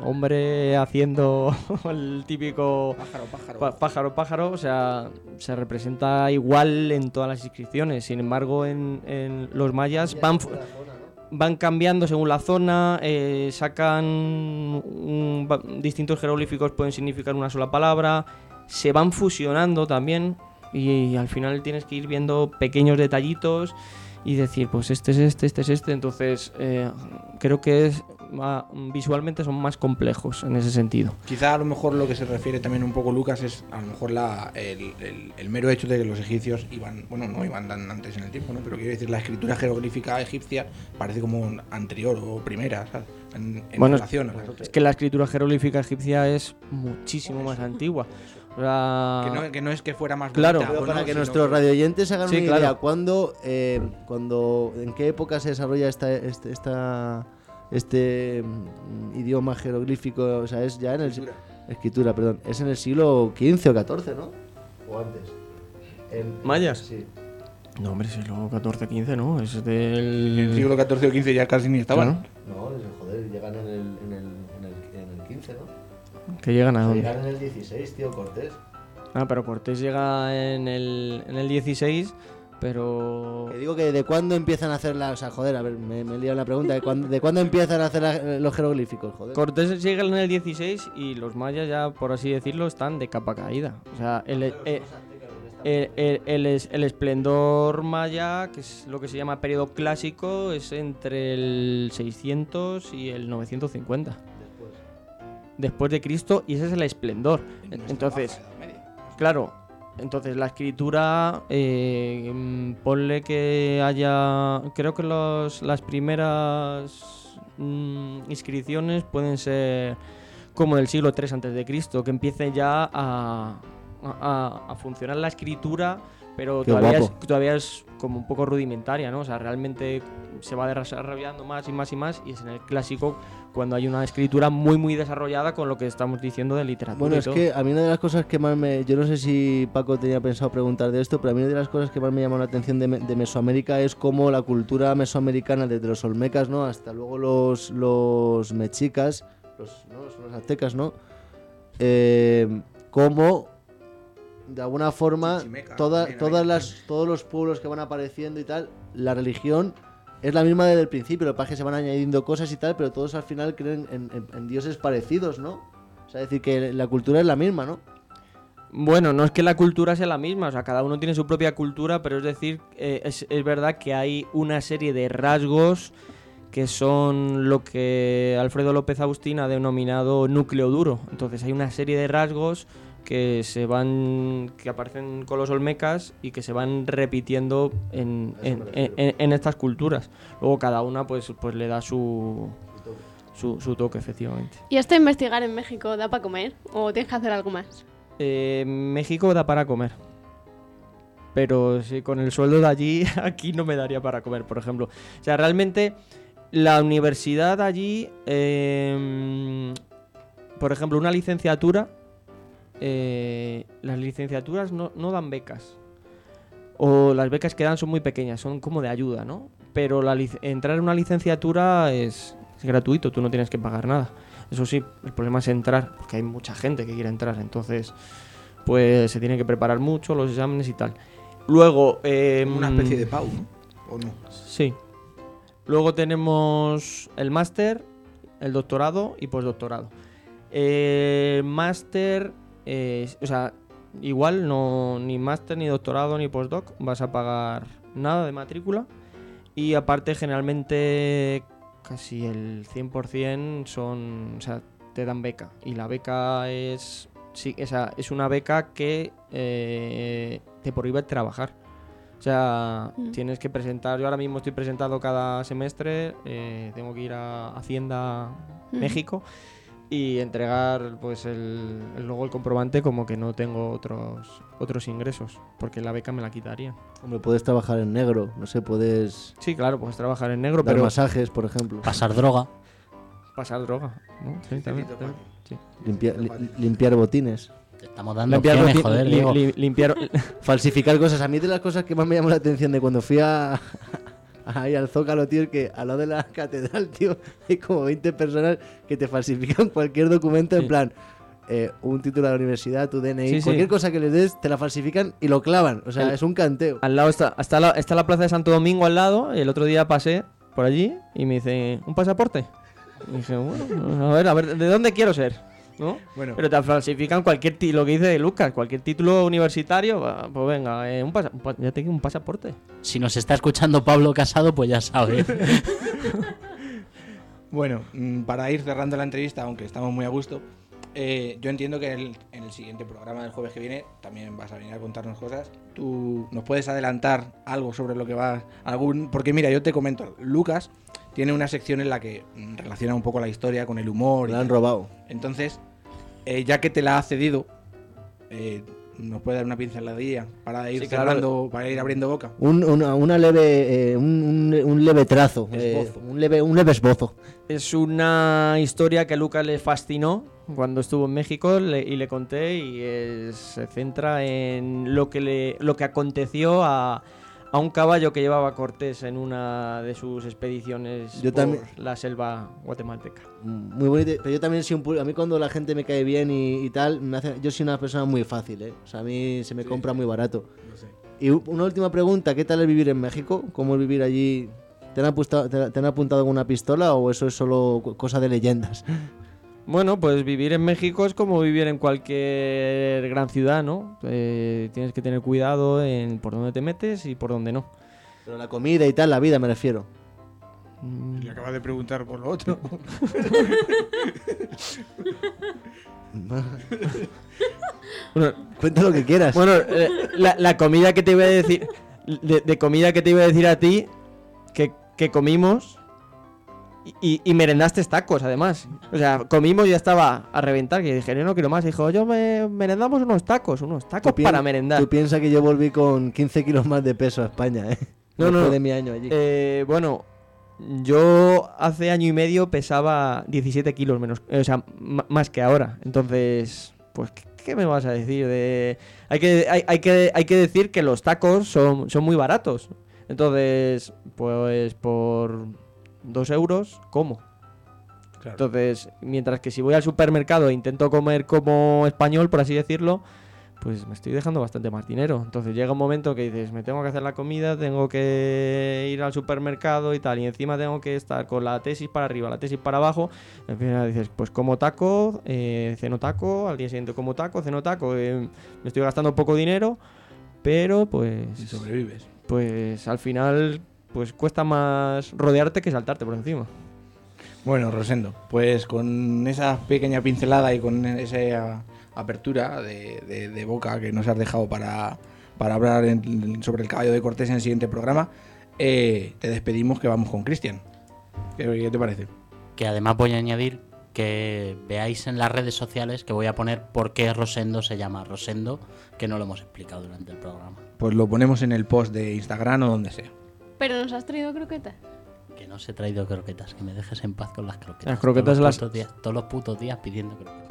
hombre haciendo el típico Pájaro, pájaro. Pa- pájaro, pájaro, o sea, se representa igual en todas las inscripciones. Sin embargo, en, en los mayas van, van cambiando según la zona, eh, sacan un- va- distintos jeroglíficos, pueden significar una sola palabra, se van fusionando también y, al final tienes que ir viendo pequeños detallitos y decir, pues este es este, este es este. Entonces, eh, creo que es, visualmente son más complejos en ese sentido. Quizá a lo mejor lo que se refiere también un poco Lucas es a lo mejor la, el, el- el mero hecho de que los egipcios iban, bueno, no iban tan antes en el tiempo, ¿no? Pero quiero decir, la escritura jeroglífica egipcia parece como anterior o primera, ¿sabes? En, en Bueno, relación a las otras. Es que la escritura jeroglífica egipcia es muchísimo más antigua. O sea, Que no, que no es que fuera más Claro. bonita para no, que nuestros radioyentes hagan Sí, una claro. idea, ¿cuándo, eh, cuando, ¿en qué época se desarrolla esta, este, esta, este mm, idioma jeroglífico? O sea, es ya en el... Escritura. Escritura, perdón. Es en el siglo XV o XIV, ¿no? O antes. En- ¿Mayas? Sí. No, hombre, siglo XIV, XV, ¿no? Es En del... el siglo XIV o XV ya casi ni estaban. Claro. No, joder, llegan en el, en el, en el, en el XV, ¿no? Que llegan a dónde. Llegan en el 16, tío, Cortés. Ah, pero Cortés llega en el, en el 16, pero... Que digo que de cuándo empiezan a hacer la... O sea, joder, a ver, me, me he liado la pregunta. ¿De cuándo, de cuándo empiezan a hacer la- los jeroglíficos, joder? Cortés llega en el 16 y los mayas ya, por así decirlo, están de capa caída. O sea, el, eh, el, el- el es- el esplendor maya, que es lo que se llama periodo clásico, es entre el 600 y el 950. Después de Cristo, y ese es el esplendor. En Entonces. Claro, entonces la escritura, eh, mm, ponle que haya, creo que los, las primeras mm, inscripciones pueden ser como del siglo III antes de Cristo, que empiece ya a, a- a funcionar la escritura, pero Qué todavía es, todavía es como un poco rudimentaria, ¿no? O sea, realmente se va desarrollando más y más y más y es en el clásico cuando hay una escritura muy muy desarrollada con lo que estamos diciendo de literatura. Bueno, es que a mí una de las cosas que más me... Yo no sé si Paco tenía pensado preguntar de esto, pero a mí una de las cosas que más me llamó la atención de, Me- de Mesoamérica es cómo la cultura mesoamericana, desde los olmecas, ¿no? Hasta luego los, los mexicas, los, ¿no? Los aztecas, ¿no? Eh, cómo, de alguna forma, toda- todas las, todos los pueblos que van apareciendo y tal, la religión es la misma desde el principio, lo que pasa es que se van añadiendo cosas y tal, pero todos al final creen en, en- en dioses parecidos, ¿no? O sea, decir que la cultura es la misma, ¿no? Bueno, no es que la cultura sea la misma, o sea, cada uno tiene su propia cultura, pero es decir, eh, es, es verdad que hay una serie de rasgos que son lo que Alfredo López Agustín ha denominado núcleo duro. Entonces hay una serie de rasgos que se van que aparecen con los olmecas y que se van repitiendo en, en- en- en- en estas culturas. Luego cada una pues, pues le da su, su, su toque, efectivamente. ¿Y esto de investigar en México da para comer? ¿O tienes que hacer algo más? Eh, México da para comer. Pero si con el sueldo de allí, aquí no me daría para comer, por ejemplo. O sea, realmente la universidad allí, eh, por ejemplo, una licenciatura, eh, las licenciaturas no, no dan becas. O las becas que dan son muy pequeñas, son como de ayuda, ¿no? Pero la entrar en una licenciatura es, es gratuito, tú no tienes que pagar nada. Eso sí, el problema es entrar, porque hay mucha gente que quiere entrar, entonces pues se tiene que preparar mucho los exámenes y tal. Luego, eh, Una especie de PAU, ¿no? ¿O no? Sí. Luego tenemos el máster, el doctorado y postdoctorado. Eh, máster, eh, o sea, igual no ni máster, ni doctorado, ni postdoc, vas a pagar nada de matrícula. Y aparte, generalmente, casi el 100% son, o sea, te dan beca. Y la beca es, sí, o sea, es una beca que eh, te prohíbe trabajar. O sea, Mm. tienes que presentar. Yo ahora mismo estoy presentando cada semestre. eh, tengo que ir a Hacienda Mm. México y entregar, pues, el, el- luego el comprobante como que no tengo otros otros ingresos, porque la beca me la quitaría. Hombre, puedes trabajar en negro, no sé, puedes Sí, claro, puedes trabajar en negro, dar pero masajes, por ejemplo. Pasar droga. pasar droga, ¿no? Sí, también, también, sí. Limpia- li- limpiar botines. Te estamos dando Limpiar, opciones, boti- joder, li- Diego. li- limpiar, Falsificar cosas. A mí de las cosas que más me llamó la atención de cuando fui a... Ahí al Zócalo, tío, que al lado de la catedral, tío, hay como 20 personas que te falsifican cualquier documento en plan, eh, un título de la universidad, tu DNI, Sí, sí. cualquier cosa que les des, te la falsifican y lo clavan. O sea, El- es un canteo. Al lado está, está, la, está la plaza de Santo Domingo al lado. Y el otro día pasé por allí y me dice, ¿un pasaporte? Y dije, bueno, a ver, a ver, ¿de dónde quiero ser? ¿No? Bueno, Pero te falsifican cualquier lo que dice Lucas, cualquier título universitario, pues venga, eh, un, pasa- ya te un pasaporte. Si nos está escuchando Pablo Casado, pues ya sabe. Bueno, mm, para ir cerrando la entrevista, aunque estamos muy a gusto, eh, yo entiendo que el- en el siguiente programa del jueves que viene también vas a venir a contarnos cosas. ¿Tú nos puedes adelantar algo sobre lo que va algún Porque mira, yo te comento, Lucas tiene una sección en la que mm, relaciona un poco la historia con el humor. la han robado. Entonces, eh, ya que te la ha cedido, eh, nos puede dar una pinceladilla para ir Sí, claro. para ir abriendo boca. Un, una, una leve, eh, un, un- leve trazo, eh, Esbozo. un, leve, un leve esbozo. Es una historia que a Lucas le fascinó cuando estuvo en México le- y le conté y es- se centra en lo que, le, lo que aconteció a, a un caballo que llevaba Cortés en una de sus expediciones Yo por también- la selva guatemalteca. Muy bonito, pero yo también soy un a mí cuando la gente me cae bien y, y tal, me hace, yo soy una persona muy fácil, ¿eh? O sea, a mí se me compra muy barato. Y u- una última pregunta, ¿qué tal es vivir en México? ¿Cómo es vivir allí? ¿Te han, apuntado, te, te han apuntado alguna pistola o eso es solo co- cosa de leyendas? Bueno, pues vivir en México es como vivir en cualquier gran ciudad, ¿no? Eh, tienes que tener cuidado en por dónde te metes y por dónde no. Pero la comida y tal, la vida me refiero. Mm, Le acabas de preguntar por lo otro. Bueno, Cuenta lo que quieras. Bueno, eh, la, la comida que te iba a decir. De, de comida que te iba a decir a ti. Que, que comimos. Y, y- y merendaste tacos, además. O sea, comimos y ya estaba a reventar. Que dije, yo no quiero más. Y dijo, yo me merendamos unos tacos. Unos tacos para merendar. Tú piensas que yo volví con 15 kilos más de peso a España, ¿eh? No, Después no. de mi año allí. Eh, bueno, yo hace año y medio pesaba 17 kilos menos, eh, o sea, más que ahora. Entonces, pues, ¿qué, qué me vas a decir? De... Hay, que, hay, hay que, hay que decir que los tacos son, son muy baratos. Entonces, pues por 2 euros, como. Entonces, mientras que si voy al supermercado e intento comer como español, por así decirlo, pues me estoy dejando bastante más dinero. Entonces llega un momento que dices, me tengo que hacer la comida, tengo que ir al supermercado y tal, y encima tengo que estar con la tesis para arriba, la tesis para abajo. En fin, dices, pues como taco, eh, ceno taco, al día siguiente como taco, ceno taco, eh, me estoy gastando poco dinero, pero pues, Si sobrevives. pues al final, pues cuesta más rodearte que saltarte por encima. Bueno, Rosendo, pues con esa pequeña pincelada y con ese ah, apertura de, de- de boca que nos has dejado para, para hablar en- sobre el caballo de Cortés en el siguiente programa, eh, te despedimos que vamos con Cristian. ¿Qué, qué te parece? Que además voy a añadir que veáis en las redes sociales que voy a poner por qué Rosendo se llama Rosendo, que no lo hemos explicado durante el programa. Pues lo ponemos en el post de Instagram o donde sea. Pero nos has traído croquetas. Que no se he traído croquetas, que me dejes en paz con las croquetas. Las croquetas todos las- putos días, todos los putos días pidiendo croquetas.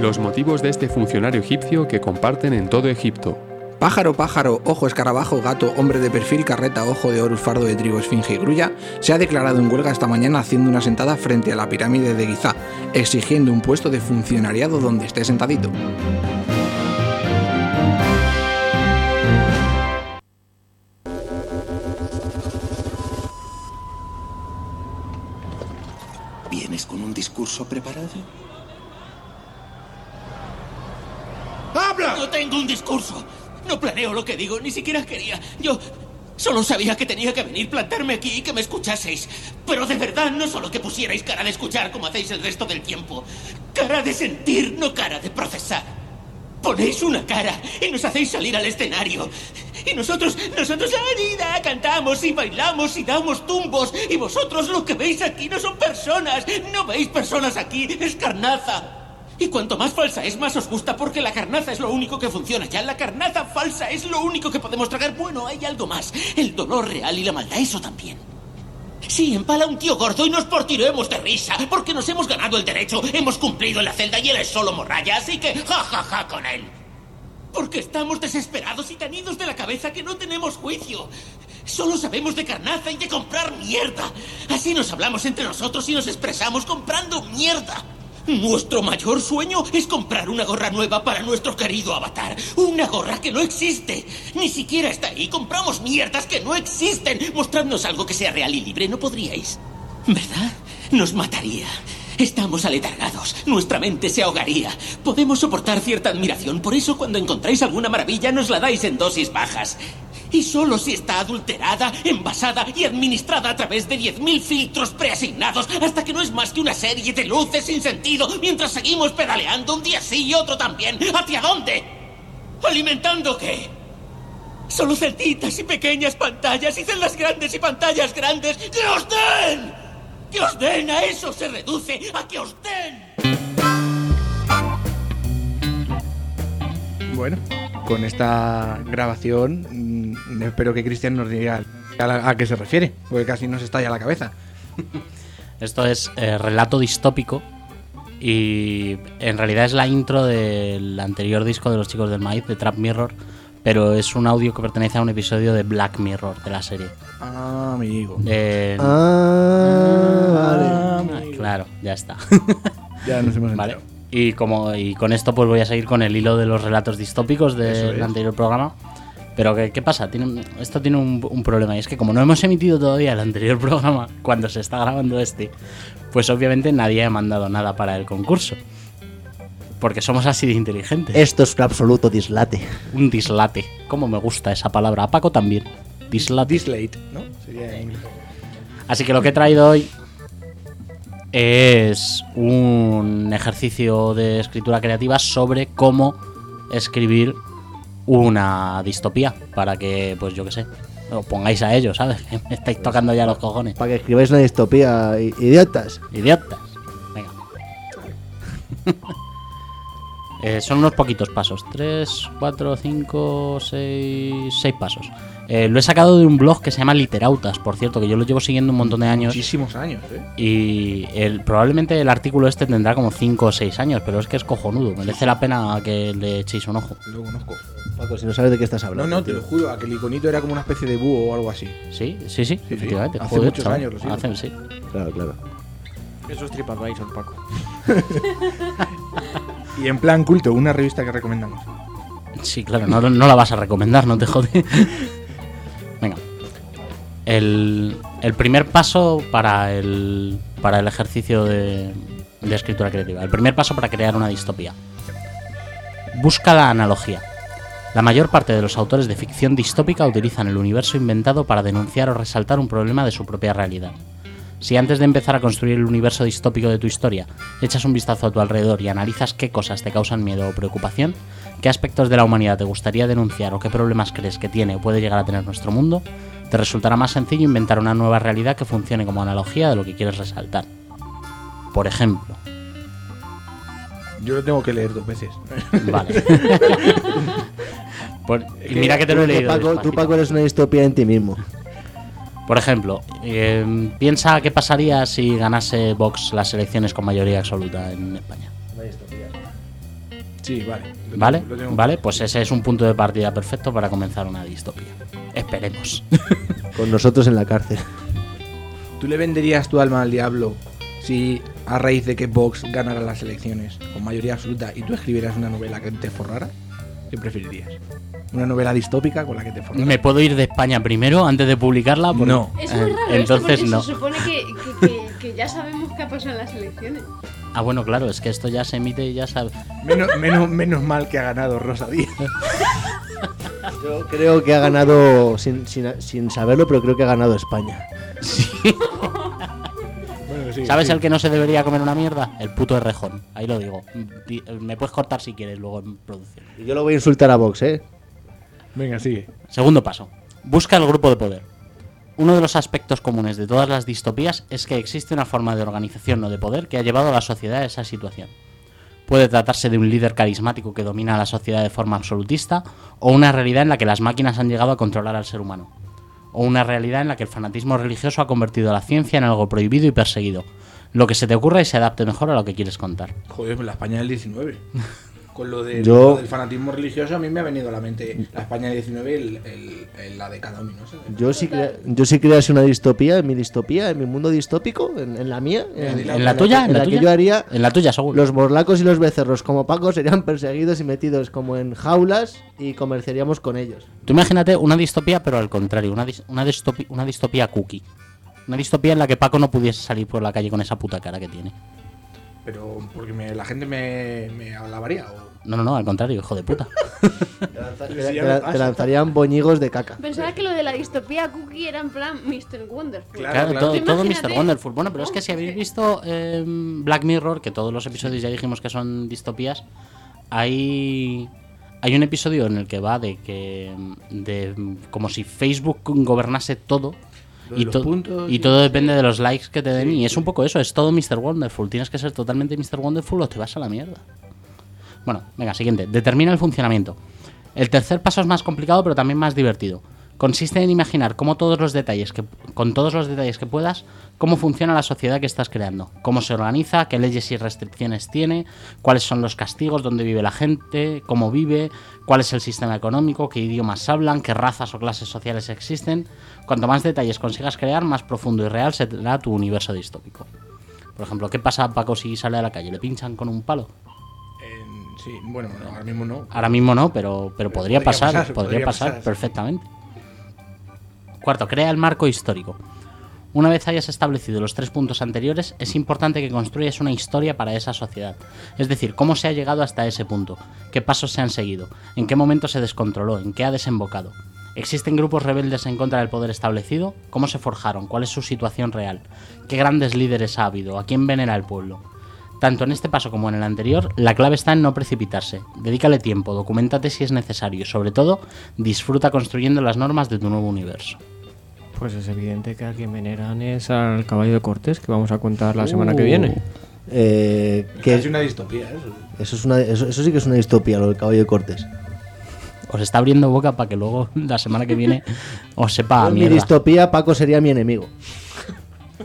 Los motivos de este funcionario egipcio que comparten en todo Egipto. Pájaro, pájaro, ojo, escarabajo, gato, hombre de perfil, carreta, ojo de Horus, fardo de trigo, esfinge y grulla, se ha declarado en huelga esta mañana haciendo una sentada frente a la pirámide de Giza, exigiendo un puesto de funcionariado donde esté sentadito. ¿Vienes con un discurso preparado? No tengo un discurso. No planeo lo que digo, ni siquiera quería. Yo solo sabía que tenía que venir, plantarme aquí y que me escuchaseis. Pero de verdad, no solo que pusierais cara de escuchar como hacéis el resto del tiempo. Cara de sentir, no cara de procesar. Ponéis una cara y nos hacéis salir al escenario. Y nosotros, nosotros la herida, cantamos y bailamos y damos tumbos. Y vosotros lo que veis aquí no son personas. No veis personas aquí, es carnaza. Y cuanto más falsa es, más os gusta porque la carnaza es lo único que funciona ya. La carnaza falsa es lo único que podemos tragar. Bueno, hay algo más. El dolor real y la maldad, eso también. Sí, empala un tío gordo y nos portiremos de risa, porque nos hemos ganado el derecho, hemos cumplido en la celda y él es solo morralla, así que ja ja ja con él. Porque estamos desesperados y tan idos de la cabeza que no tenemos juicio. Solo sabemos de carnaza y de comprar mierda. Así nos hablamos entre nosotros y nos expresamos comprando mierda. Nuestro mayor sueño es comprar una gorra nueva para nuestro querido avatar. Una gorra que no existe. Ni siquiera está ahí. Compramos mierdas que no existen. Mostradnos algo que sea real y libre. No podríais. ¿Verdad? Nos mataría. Estamos aletargados. Nuestra mente se ahogaría. Podemos soportar cierta admiración. Por eso cuando encontráis alguna maravilla nos la dais en dosis bajas. Y solo si está adulterada, envasada y administrada a través de 10.000 filtros preasignados hasta que no es más que una serie de luces sin sentido mientras seguimos pedaleando un día sí y otro también. ¿Hacia dónde? ¿Alimentando qué? Solo celditas y pequeñas pantallas y celdas grandes y pantallas grandes. ¡Que os den! ¡Que os den! A eso se reduce, a que os den. Bueno, con esta grabación espero que Cristian nos diga a, la- a qué se refiere, porque casi nos estalla la cabeza. Esto es eh, relato distópico y en realidad es la intro del anterior disco de los chicos del maíz, de Trap Mirror, pero es un audio que pertenece a un episodio de Black Mirror de la serie. Ah, amigo. Eh, Ah, vale. ah, claro, ya está. Ya nos hemos Vale. Y como y con esto pues voy a seguir con el hilo de los relatos distópicos del es. anterior programa. Pero ¿qué, qué pasa? Tiene, esto tiene un, un problema y es que como no hemos emitido todavía el anterior programa cuando se está grabando este, pues obviamente nadie ha mandado nada para el concurso. Porque somos así de inteligentes. Esto es un absoluto dislate. Un dislate. Como me gusta esa palabra. A Paco también. Dislate. Dislate, ¿no? Sería en inglés. Así que lo que he traído hoy es un ejercicio de escritura creativa sobre cómo escribir una distopía. Para que, pues yo qué sé, os pongáis a ello, ¿sabes? Me estáis tocando ya los cojones. Para que escribáis una distopía, idiotas. Idiotas. Venga. Eh, son unos poquitos pasos. 3, 4, 5, 6, 6 pasos. Eh, lo he sacado de un blog que se llama Literautas, por cierto, que yo lo llevo siguiendo un montón de años. Muchísimos años, ¿eh? Y el, probablemente el artículo este tendrá como 5 o 6 años, pero es que es cojonudo. Merece la pena que le echéis un ojo. Lo conozco. Paco, si no sabes de qué estás No, hablando. no, te tío. lo juro, aquel iconito era como una especie de búho o algo así. Sí, sí, sí, sí. efectivamente. Hace Joder, muchos chaval. años lo sigo. Hace- sí. Claro, claro. Eso es TripAdvisor, Paco. Y en plan culto, una revista que recomendamos. Sí, claro, no, no la vas a recomendar, no te jode. Venga. El, el primer paso para el, para el ejercicio de, de escritura creativa. El primer paso para crear una distopía. Busca la analogía. La mayor parte de los autores de ficción distópica utilizan el universo inventado para denunciar o resaltar un problema de su propia realidad. Si antes de empezar a construir el universo distópico de tu historia, echas un vistazo a tu alrededor y analizas qué cosas te causan miedo o preocupación, qué aspectos de la humanidad te gustaría denunciar o qué problemas crees que tiene o puede llegar a tener nuestro mundo, te resultará más sencillo inventar una nueva realidad que funcione como analogía de lo que quieres resaltar. Por ejemplo, Yo lo tengo que leer dos veces. vale. Por- y mira que te lo he leído. Paco, tú. Paco, eres una distopía en ti mismo. Por ejemplo, eh, piensa qué pasaría si ganase Vox las elecciones con mayoría absoluta en España. Sí, vale. Lo ¿Vale? tengo- lo tengo. ¿Vale? Pues ese es un punto de partida perfecto para comenzar una distopía. Esperemos. Con nosotros en la cárcel. ¿Tú le venderías tu alma al diablo si a raíz de que Vox ganara las elecciones con mayoría absoluta y tú escribieras una novela que te forrara? ¿Qué preferirías? ¿Una novela distópica con la que te forrara? ¿Me puedo ir de España primero antes de publicarla? Porque- No. Es Eh, muy raro Entonces esto porque no. se supone que, que- que- que ya sabemos qué ha pasado en las elecciones. Ah, bueno, claro, es que esto ya se emite y ya sabe. Menos, menos, menos mal que ha ganado Rosa Díaz. Yo creo que ha ganado, sin, sin, sin saberlo, pero creo que ha ganado España. Bueno, sí, ¿Sabes sí. el que no se debería comer una mierda? El puto errejón. Ahí lo digo. Di- Me puedes cortar si quieres luego en producción. Y yo lo voy a insultar a Vox, ¿eh? Venga, sigue. Segundo paso. Busca el grupo de poder. Uno de los aspectos comunes de todas las distopías es que existe una forma de organización o de poder que ha llevado a la sociedad a esa situación. Puede tratarse de un líder carismático que domina a la sociedad de forma absolutista, o una realidad en la que las máquinas han llegado a controlar al ser humano. O una realidad en la que el fanatismo religioso ha convertido a la ciencia en algo prohibido y perseguido. Lo que se te ocurra y se adapte mejor a lo que quieres contar. Joder, la España del 19. Con lo, de, Yo- lo del fanatismo religioso a mí me ha venido a la mente la España del 19 el, el- el- la de cada. Yo si, crea- yo si crease una distopía, en mi distopía, en mi mundo distópico, en, en la mía, en, ¿En la tuya? en ¿En la que yo haría, En la tuya, seguro. los morlacos y los becerros como Paco serían perseguidos y metidos como en jaulas y comerciaríamos con ellos. Tú imagínate una distopía, pero al contrario, una, dis- una, distopi- una distopía cookie. Una distopía en la que Paco no pudiese salir por la calle con esa puta cara que tiene. Pero porque me- la gente me, me alabaría. O... No, no, no, al contrario, hijo de puta. Te, lanzarían boñigos de caca. Pensaba que lo de la distopía cookie era en plan Mr. Wonderful. Claro, Claro, claro. todo, todo imagínate. Mr. Wonderful. Bueno, pero es que si habéis visto eh, Black Mirror, que todos los episodios ya dijimos que son distopías, hay, hay un episodio en el que va de que. de como si Facebook gobernase todo. Lo de Y, los to- puntos y y- todo depende de los likes que te den. y es un poco eso, es todo Mr. Wonderful. Tienes que ser totalmente Mr. Wonderful o te vas a la mierda. Bueno, venga, siguiente. Determina el funcionamiento. El tercer paso es más complicado, pero también más divertido. Consiste en imaginar cómo todos los detalles que, con todos los detalles que puedas, cómo funciona la sociedad que estás creando, cómo se organiza, qué leyes y restricciones tiene, cuáles son los castigos, dónde vive la gente, cómo vive, cuál es el sistema económico, qué idiomas hablan, qué razas o clases sociales existen. Cuanto más detalles consigas crear, más profundo y real será tu universo distópico. Por ejemplo, ¿qué pasa Paco si sale a la calle? ¿Le pinchan con un palo? Sí, bueno, no, ahora mismo no. Ahora mismo no, pero, pero podría, podría pasar, pasar, podría, podría pasar, pasar, perfectamente. Cuarto, crea el marco histórico. Una vez hayas establecido los tres puntos anteriores, es importante que construyas una historia para esa sociedad. Es decir, cómo se ha llegado hasta ese punto, qué pasos se han seguido, en qué momento se descontroló, en qué ha desembocado. ¿Existen grupos rebeldes en contra del poder establecido? ¿Cómo se forjaron? ¿Cuál es su situación real? ¿Qué grandes líderes ha habido? ¿A quién venera el pueblo? Tanto en este paso como en el anterior, la clave está en no precipitarse. Dedícale tiempo, documentate si es necesario y sobre todo, disfruta construyendo las normas de tu nuevo universo. Pues es evidente que a quien veneran es al caballo de Cortés, que vamos a contar la semana que Uh, viene. eh, Es que una distopía, eso. eso, es una, eso, eso sí que es una distopía, lo del caballo de Cortés. Os está abriendo boca para que luego la semana que viene os sepa a en mi distopía, Paco sería mi enemigo.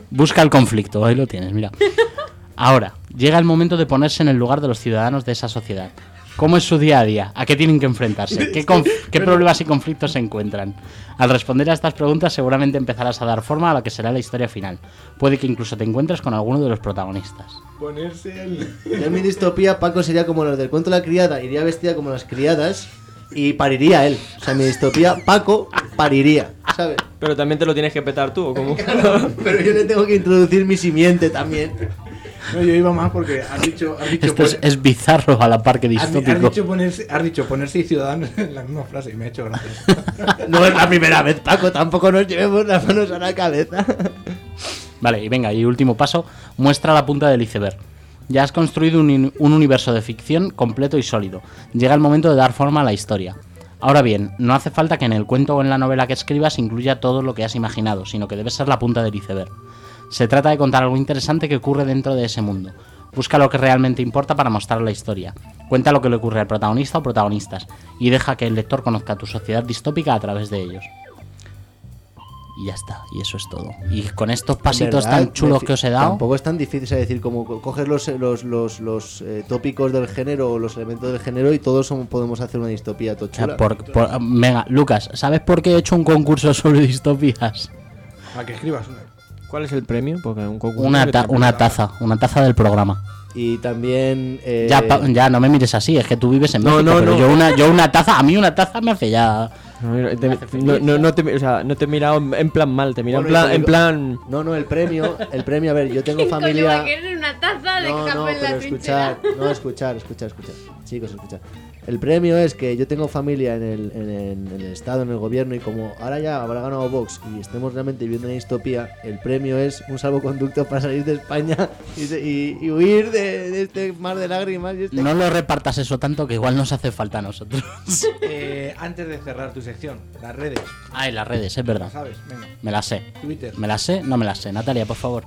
Busca el conflicto, ahí lo tienes, mira. Ahora, llega el momento de ponerse en el lugar de los ciudadanos de esa sociedad. ¿Cómo es su día a día? ¿A qué tienen que enfrentarse? ¿Qué, conf- qué problemas y conflictos se encuentran? Al responder a estas preguntas seguramente empezarás a dar forma a lo que será la historia final. Puede que incluso te encuentres con alguno de los protagonistas. Ponerse el... En mi distopía, Paco sería como los del cuento de la criada, iría vestida como las criadas y pariría él. O sea, en mi distopía, Paco pariría, ¿sabes? Pero también te lo tienes que petar tú, ¿o cómo? Pero yo le tengo que introducir mi simiente también. No, yo iba más porque has dicho, has dicho, Esto es, es bizarro a la par que has, has distópico. dicho ponerse, has dicho ponerse y ciudadanos en la misma frase y me ha hecho gracia. No es la primera vez, Paco, tampoco nos llevemos las manos a la cabeza. Vale, y venga, y último paso, muestra la punta del iceberg. Ya has construido un, un universo de ficción completo y sólido. Llega el momento de dar forma a la historia. Ahora bien, no hace falta que en el cuento o en la novela que escribas incluya todo lo que has imaginado, sino que debe ser la punta del iceberg. Se trata de contar algo interesante que ocurre dentro de ese mundo. Busca lo que realmente importa para mostrar la historia. Cuenta lo que le ocurre al protagonista o protagonistas y deja que el lector conozca tu sociedad distópica a través de ellos. Y ya está, y eso es todo. Y con estos pasitos ¿Verdad? tan chulos que os he dado, Tampoco es tan difícil, es decir, como co- coger los, los, los, los, eh, tópicos del género o los elementos del género y todos somos- podemos hacer una distopía tochula. por- por- venga, Lucas, ¿sabes por qué he hecho un concurso sobre distopías? Para que escribas una. ¿Cuál es el premio? Porque un concurso Una, ta- una taza, una taza del programa. Y también... eh, Ya, pa- ya, no me mires así, es que tú vives en No, México, no, pero no. yo una, yo una taza, a mí una taza me hace ya... No, mira, te- no, no, no te, o sea, no te he mirado en, plan mal, te he mirado Bueno, en plan, en plan... No, no, el premio, el premio, a ver, yo tengo familia... una taza de No, no, pero escuchar, no, escuchar, escuchar, escuchar. Chicos, escuchar. El premio es que yo tengo familia en el, en, el- en el Estado, en el gobierno, y como ahora ya habrá ganado Vox y estemos realmente viviendo una distopía, el premio es un salvoconducto para salir de España y, se- y- y huir de, de este mar de lágrimas. Y este... No lo repartas eso tanto que igual nos hace falta a nosotros. Eh, antes de cerrar tu sección, las redes, Ah, en las redes, es verdad. ¿la sabes? Venga, Me las sé. Twitter. ¿Me las sé? No me las sé. Natalia, por favor.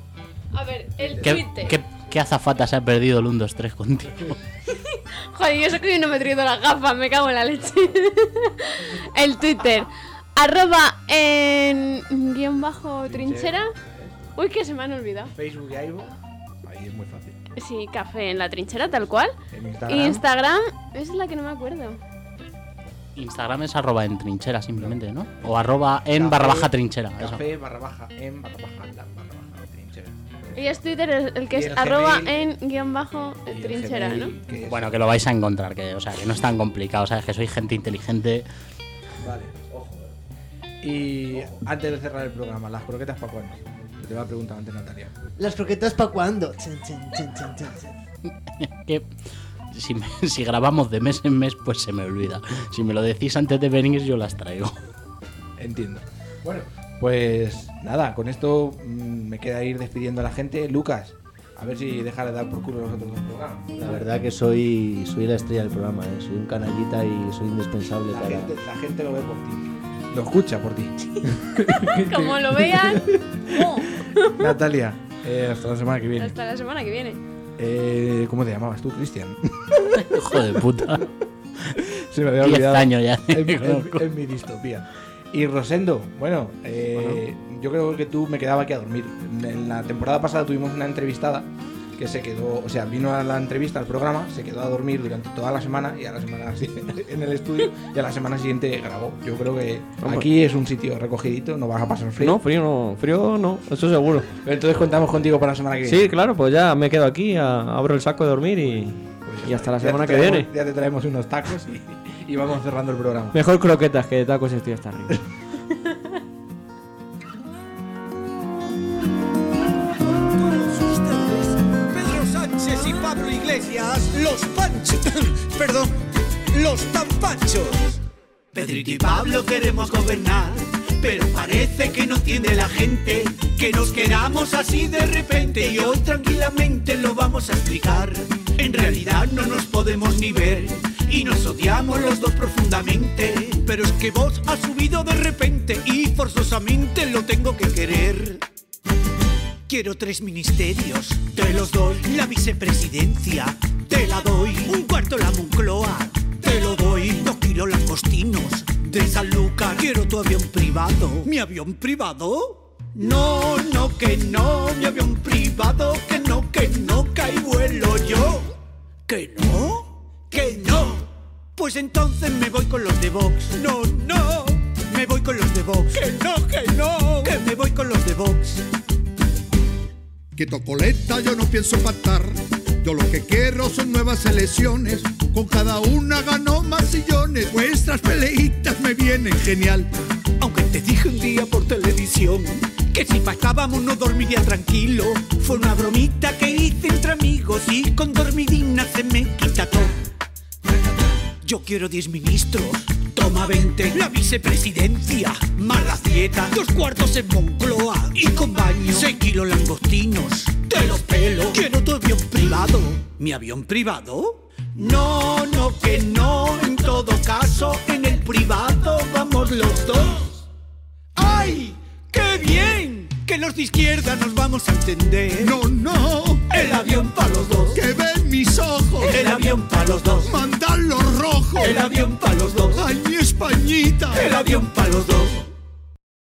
A ver, el ¿Qué, Twitter. qué, qué azafata se ha perdido el 1, 2, 3 contigo? Joder, yo sé que hoy no me he traído las gafas, me cago en la leche. el Twitter. Arroba en guion bajo trinchera. Uy, que se me han olvidado. Facebook y iVoox, ahí es muy fácil. Sí, café en la trinchera, tal cual. En Instagram, Instagram, esa es la que no me acuerdo. Instagram es arroba en trinchera simplemente, ¿no? O arroba en Café- barra baja trinchera. eso. café barra baja en barra baja la barra. Y es Twitter el, el que Y es el arroba Gmail. en guion bajo trinchera, ¿no? Gmail, que es- Bueno, que lo vais a encontrar, que, o sea, que no es tan complicado, ¿sabes? Que soy gente inteligente. Vale, ojo. Y antes de cerrar el programa, ¿las croquetas para cuándo? Que Te va a preguntar antes Natalia. ¿Las croquetas para cuándo? Chan, chan, chan, chan, chan, chan. Que si, me- si grabamos de mes en mes, pues se me olvida. Si me lo decís antes de venir, yo las traigo. Entiendo. Bueno, pues nada, con esto mm, me queda ir despidiendo a la gente. Lucas, a ver si deja de dar por culo los otros dos programas. La verdad que soy, soy la estrella del programa, ¿eh? soy un canallita y soy indispensable La para... gente, la gente lo ve por ti. Lo escucha por ti. Como lo vean, ¡oh! Natalia, eh, hasta la semana que viene. hasta la semana que viene. Eh, ¿Cómo te llamabas tú, Cristian? Hijo de puta. Se me había 10 olvidado. años ya. en, en- en mi distopía. Y Rosendo, bueno, eh, yo creo que tú me quedaba aquí a dormir. En la temporada pasada tuvimos una entrevistada que se quedó, o sea, vino a la entrevista al programa, se quedó a dormir durante toda la semana y a la semana en el estudio y a la semana siguiente grabó. Yo creo que aquí es un sitio recogidito, no vas a pasar frío. No, frío no, frío no, eso seguro. Entonces contamos contigo para la semana que viene. Sí, claro, pues ya me quedo aquí, a- abro el saco de dormir y, Pues y hasta la semana que traemos- viene. Ya te traemos unos tacos y, y vamos cerrando el programa. Mejor croquetas que tacos estoy hasta arriba. Pedro Sánchez y Pablo Iglesias, los panchos. Perdón, los tan panchos. Pedrito y Pablo queremos gobernar, pero parece que no tiene la gente que nos queramos así de repente y hoy tranquilamente lo vamos a explicar. En realidad no nos podemos ni ver y nos odiamos los dos profundamente, pero es que vos has subido de repente y forzosamente lo tengo que querer. Quiero tres ministerios, te los doy. La vicepresidencia, te la doy. Un cuarto la Moncloa, te lo doy. Dos kilos langostinos de San Lucas. Quiero tu avión privado. ¿Mi avión privado? No, no, que no. Mi avión privado, que no, que no, que vuelo yo. ¿Que no? ¿Que no? Pues entonces me voy con los de Vox. No, no. Me voy con los de Vox. Que no, que no. Que me voy con los de Vox. Que tocoleta yo no pienso pactar. Yo lo que quiero son nuevas elecciones. Con cada una ganó más sillones. Vuestras peleitas me vienen genial. Aunque te dije un día por televisión Que si pasábamos no dormiría tranquilo. Fue una bromita que hice entre amigos y con dormidina se me quita todo. Yo quiero 10 ministros. Toma 20, la vicepresidencia, mala dieta, dos cuartos en Moncloa y con baño, 6 kilos langostinos, te los pelo. Quiero tu avión privado. ¿Mi avión privado? No, no, que no, en todo caso, en el privado vamos los dos. ¡Ay! ¡Qué bien! Que los de izquierda nos vamos a entender. No, no, El avión para los dos. que ven mis ojos. El avión para los dos. Mandan los rojos. El avión para los dos. Ay, mi Españita. El avión para los dos.